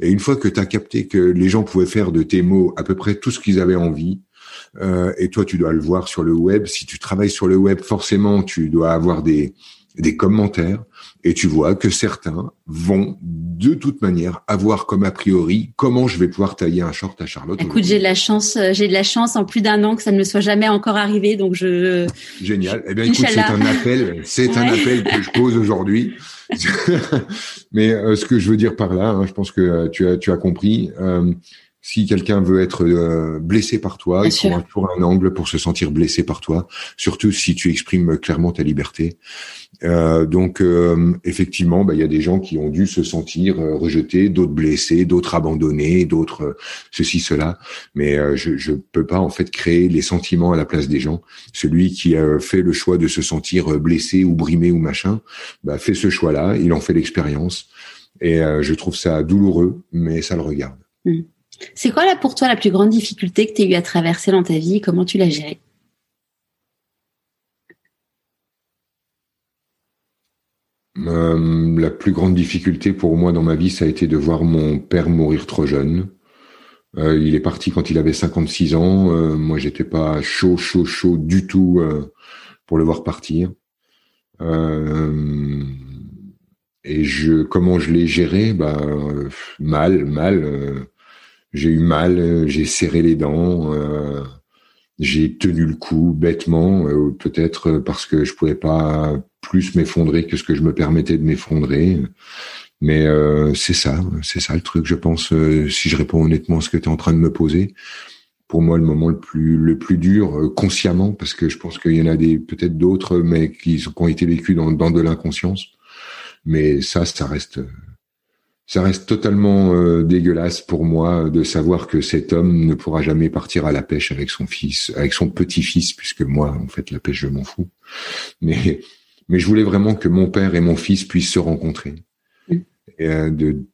et une fois que tu as capté que les gens pouvaient faire de tes mots à peu près tout ce qu'ils avaient envie euh, et toi tu dois le voir sur le web. Si tu travailles sur le web forcément tu dois avoir des des commentaires et tu vois que certains vont de toute manière avoir comme a priori comment je vais pouvoir tailler un short à Charlotte. Écoute, j'ai de la chance, euh, j'ai de la chance en plus d'un an que ça ne me soit jamais encore arrivé, donc je. Génial. Eh bien, écoute, c'est un appel, c'est un appel que je pose aujourd'hui. Mais euh, ce que je veux dire par là, hein, je pense que euh, tu as tu as compris. Si quelqu'un veut être euh, blessé par toi, il il toujours un angle pour se sentir blessé par toi, surtout si tu exprimes clairement ta liberté. Euh, donc euh, effectivement, bah, il y a des gens qui ont dû se sentir rejetés, d'autres blessés, d'autres abandonnés, d'autres ceci cela. Mais je je peux pas en fait créer les sentiments à la place des gens. Celui qui a fait le choix de se sentir blessé ou brimé ou machin, bah, fait ce choix-là, il en fait l'expérience. Et je trouve ça douloureux, mais ça le regarde. Mmh. C'est quoi là pour toi la plus grande difficulté que tu as eu à traverser dans ta vie? Et comment tu l'as gérée? Euh, La plus grande difficulté pour moi dans ma vie, ça a été de voir mon père mourir trop jeune. Euh, il est parti quand il avait 56 ans. Euh, moi, j'étais pas chaud, chaud, chaud du tout pour le voir partir. et comment je l'ai géré? Bah mal, mal j'ai eu mal, euh, j'ai serré les dents, euh, j'ai tenu le coup bêtement, euh, peut-être parce que je pouvais pas plus m'effondrer que ce que je me permettais de m'effondrer. Mais c'est ça, c'est ça le truc, je pense. si je réponds honnêtement à ce que tu es en train de me poser, pour moi le moment le plus le plus dur consciemment, parce que je pense qu'il y en a des peut-être d'autres, mais qui, qui, ont été vécus dans, dans de l'inconscience. Mais ça, ça reste ça reste totalement euh, dégueulasse pour moi de savoir que cet homme ne pourra jamais partir à la pêche avec son fils, avec son petit-fils, puisque moi, en fait, la pêche, je m'en fous. Mais, mais je voulais vraiment que mon père et mon fils puissent se rencontrer. Et, euh, de,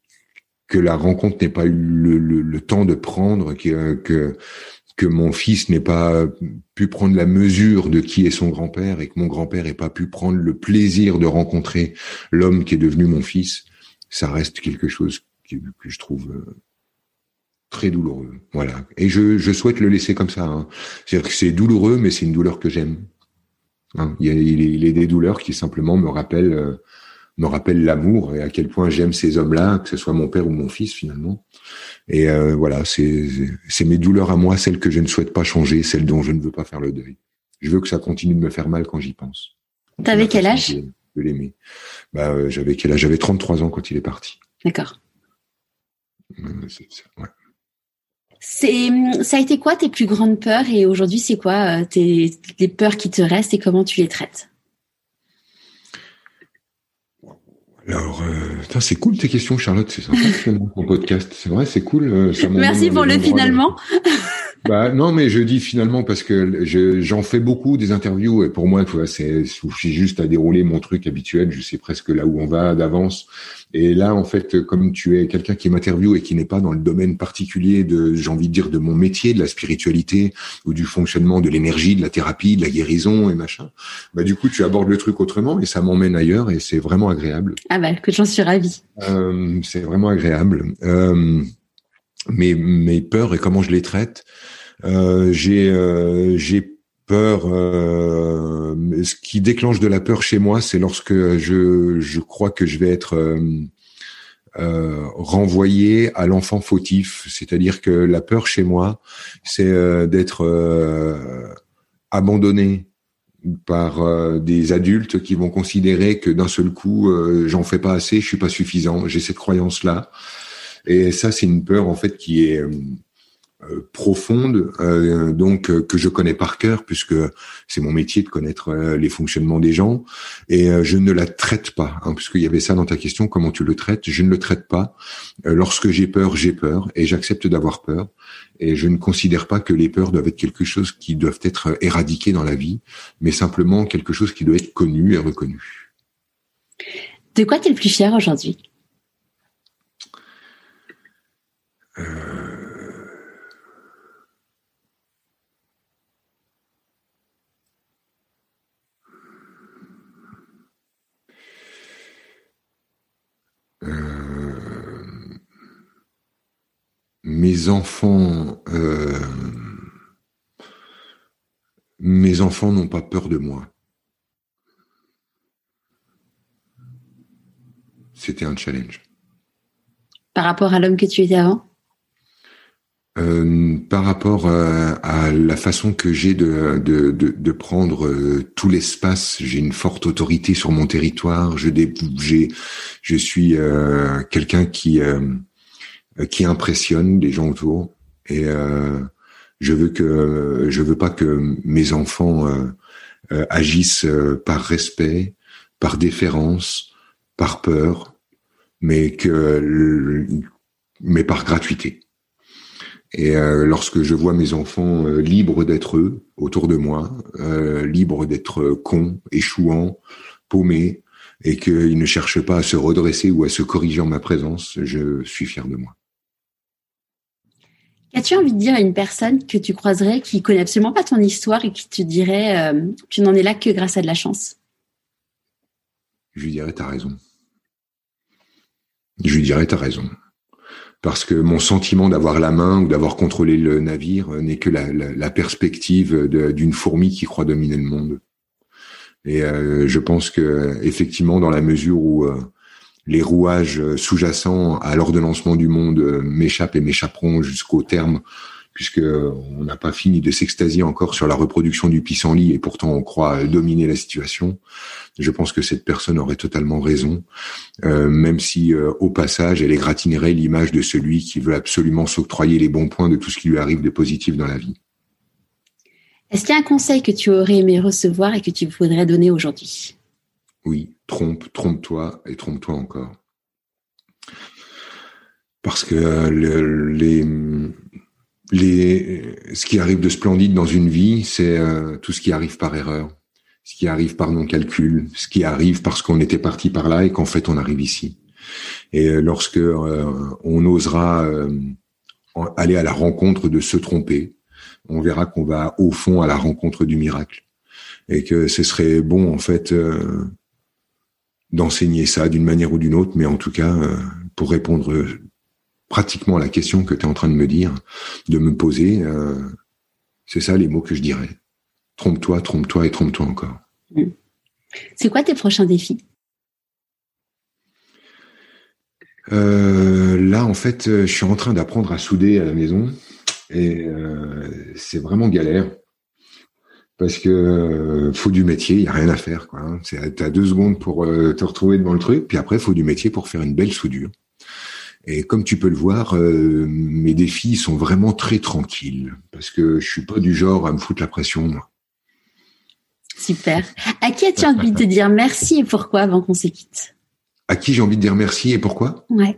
que la rencontre n'ait pas eu le, le, temps de prendre, que, que, que mon fils n'ait pas pu prendre la mesure de qui est son grand-père et que mon grand-père n'ait pas pu prendre le plaisir de rencontrer l'homme qui est devenu mon fils ça reste quelque chose que, je trouve euh, très douloureux. Voilà. Et je, je souhaite le laisser comme ça. Hein. C'est-à-dire que c'est douloureux, mais c'est une douleur que j'aime. Hein. Il, y a, il, des douleurs qui simplement me rappellent, euh, me rappellent l'amour et à quel point j'aime ces hommes-là, que ce soit mon père ou mon fils finalement. Et euh, voilà, c'est mes douleurs à moi, celles que je ne souhaite pas changer, celles dont je ne veux pas faire le deuil. Je veux que ça continue de me faire mal quand j'y pense. T'avais quel âge? De l'aimer. Bah, euh, j'avais quel âge? J'avais 33 ans quand il est parti. D'accord. c'est, ça a été quoi tes plus grandes peurs et aujourd'hui c'est quoi euh, tes, les peurs qui te restent et comment tu les traites? Alors, euh, c'est cool tes questions, Charlotte. C'est sympa ton podcast. C'est vrai, c'est cool. Merci pour le finalement. bah non, mais je dis finalement parce que j'en fais beaucoup des interviews et pour moi, tu vois, c'est juste à dérouler mon truc habituel. Je sais presque là où on va d'avance. Et là, en fait, comme tu es quelqu'un qui m'interviewe et qui n'est pas dans le domaine particulier de, j'ai envie de dire, de mon métier, de la spiritualité ou du fonctionnement de l'énergie, de la thérapie, de la guérison et machin, bah du coup, tu abordes le truc autrement et ça m'emmène ailleurs et c'est vraiment agréable. Ah bah, que j'en suis ravie. Euh, c'est vraiment agréable. Euh, mes, mes peurs et comment je les traite. Euh, j'ai euh, j'ai peur. Euh, ce qui déclenche de la peur chez moi, c'est lorsque je je crois que je vais être euh, renvoyé à l'enfant fautif. C'est-à-dire que la peur chez moi, c'est d'être abandonné par des adultes qui vont considérer que d'un seul coup, j'en fais pas assez, je suis pas suffisant. J'ai cette croyance là. Et ça, c'est une peur en fait qui est euh, profonde, euh, donc euh, que je connais par cœur puisque c'est mon métier de connaître les fonctionnements des gens et je ne la traite pas, hein, puisqu'il y avait ça dans ta question, comment tu le traites Je ne le traite pas. lorsque j'ai peur, j'ai peur et j'accepte d'avoir peur et je ne considère pas que les peurs doivent être quelque chose qui doivent être éradiquées dans la vie, mais simplement quelque chose qui doit être connu et reconnu. De quoi tu es le plus fier aujourd'hui? Euh, mes enfants, euh, mes enfants n'ont pas peur de moi. C'était un challenge. Par rapport à l'homme que tu étais avant? Euh, par rapport euh, à, la façon que j'ai de, de, de, de, prendre euh, tout l'espace, j'ai une forte autorité sur mon territoire. Je suis quelqu'un qui qui impressionne les gens autour et je veux que je veux pas que mes enfants agissent par respect, par déférence, par peur, mais que mais par gratuité. Et euh, lorsque je vois mes enfants euh, libres d'être eux autour de moi, euh, libres d'être cons, échouants, paumés, et qu'ils ne cherchent pas à se redresser ou à se corriger en ma présence, je suis fier de moi. Qu'as-tu envie de dire à une personne que tu croiserais qui connaît absolument pas ton histoire et qui te dirait tu n'en es là que grâce à de la chance? Je lui dirais t'as raison. Je lui dirais t'as raison parce que mon sentiment d'avoir la main ou d'avoir contrôlé le navire n'est que la, la, perspective d'une fourmi qui croit dominer le monde. Et euh, je pense que effectivement, dans la mesure où euh, les rouages sous-jacents à l'ordonnancement du monde euh, m'échappent et m'échapperont jusqu'au terme puisque on n'a pas fini de s'extasier encore sur la reproduction du pissenlit et pourtant on croit dominer la situation. Je pense que cette personne aurait totalement raison, euh, même si euh, au passage elle égratignerait l'image de celui qui veut absolument s'octroyer les bons points de tout ce qui lui arrive de positif dans la vie. Est-ce qu'il y a un conseil que tu aurais aimé recevoir et que tu voudrais donner aujourd'hui? Oui, trompe, trompe-toi et trompe-toi encore. Parce que euh, les, les, ce qui arrive de splendide dans une vie, c'est euh, tout ce qui arrive par erreur, ce qui arrive par non-calcul, ce qui arrive parce qu'on était parti par là et qu'en fait on arrive ici. Et euh, lorsque on osera aller à la rencontre de se tromper, on verra qu'on va au fond à la rencontre du miracle et que ce serait bon en fait d'enseigner ça d'une manière ou d'une autre, mais en tout cas pour répondre pratiquement la question que tu es en train de me dire, de me poser. Euh, c'est ça les mots que je dirais. Trompe-toi, trompe-toi et trompe-toi encore. Mm. C'est quoi tes prochains défis? Euh, Là, en fait, je suis en train d'apprendre à souder à la maison et euh, c'est vraiment galère parce que faut du métier, il y a rien à faire quoi. Hein. T'as deux secondes pour te retrouver devant le truc, puis après faut du métier pour faire une belle soudure. Et comme tu peux le voir, euh, mes défis sont vraiment très tranquilles parce que je suis pas du genre à me foutre la pression. Moi. Super. À qui as-tu envie de te dire merci et pourquoi avant qu'on se quitte À qui j'ai envie de dire merci et pourquoi? Ouais.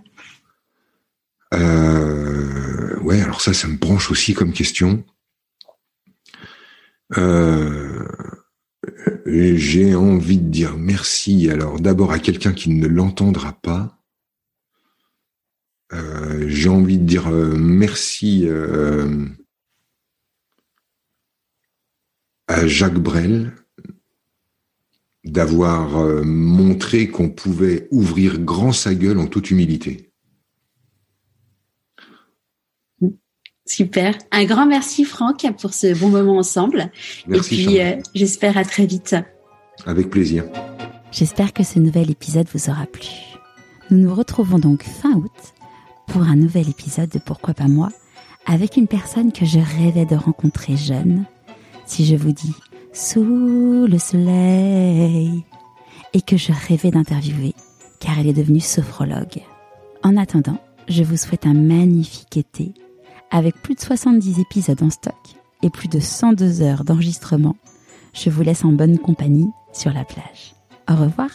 Euh, ouais, alors ça, ça me branche aussi comme question. Euh, J'ai envie de dire merci. Alors d'abord à quelqu'un qui ne l'entendra pas. Euh, J'ai envie de dire euh, merci euh, à Jacques Brel d'avoir montré qu'on pouvait ouvrir grand sa gueule en toute humilité. Super. Un grand merci Franck pour ce bon moment ensemble. Merci, Et puis euh, j'espère à très vite. Avec plaisir. J'espère que ce nouvel épisode vous aura plu. Nous nous retrouvons donc fin août pour un nouvel épisode de Pourquoi pas moi avec une personne que je rêvais de rencontrer jeune. Si je vous dis sous le soleil et que je rêvais d'interviewer car elle est devenue sophrologue. En attendant, je vous souhaite un magnifique été avec plus de 70 épisodes en stock et plus de 102 heures d'enregistrement. Je vous laisse en bonne compagnie sur la plage. Au revoir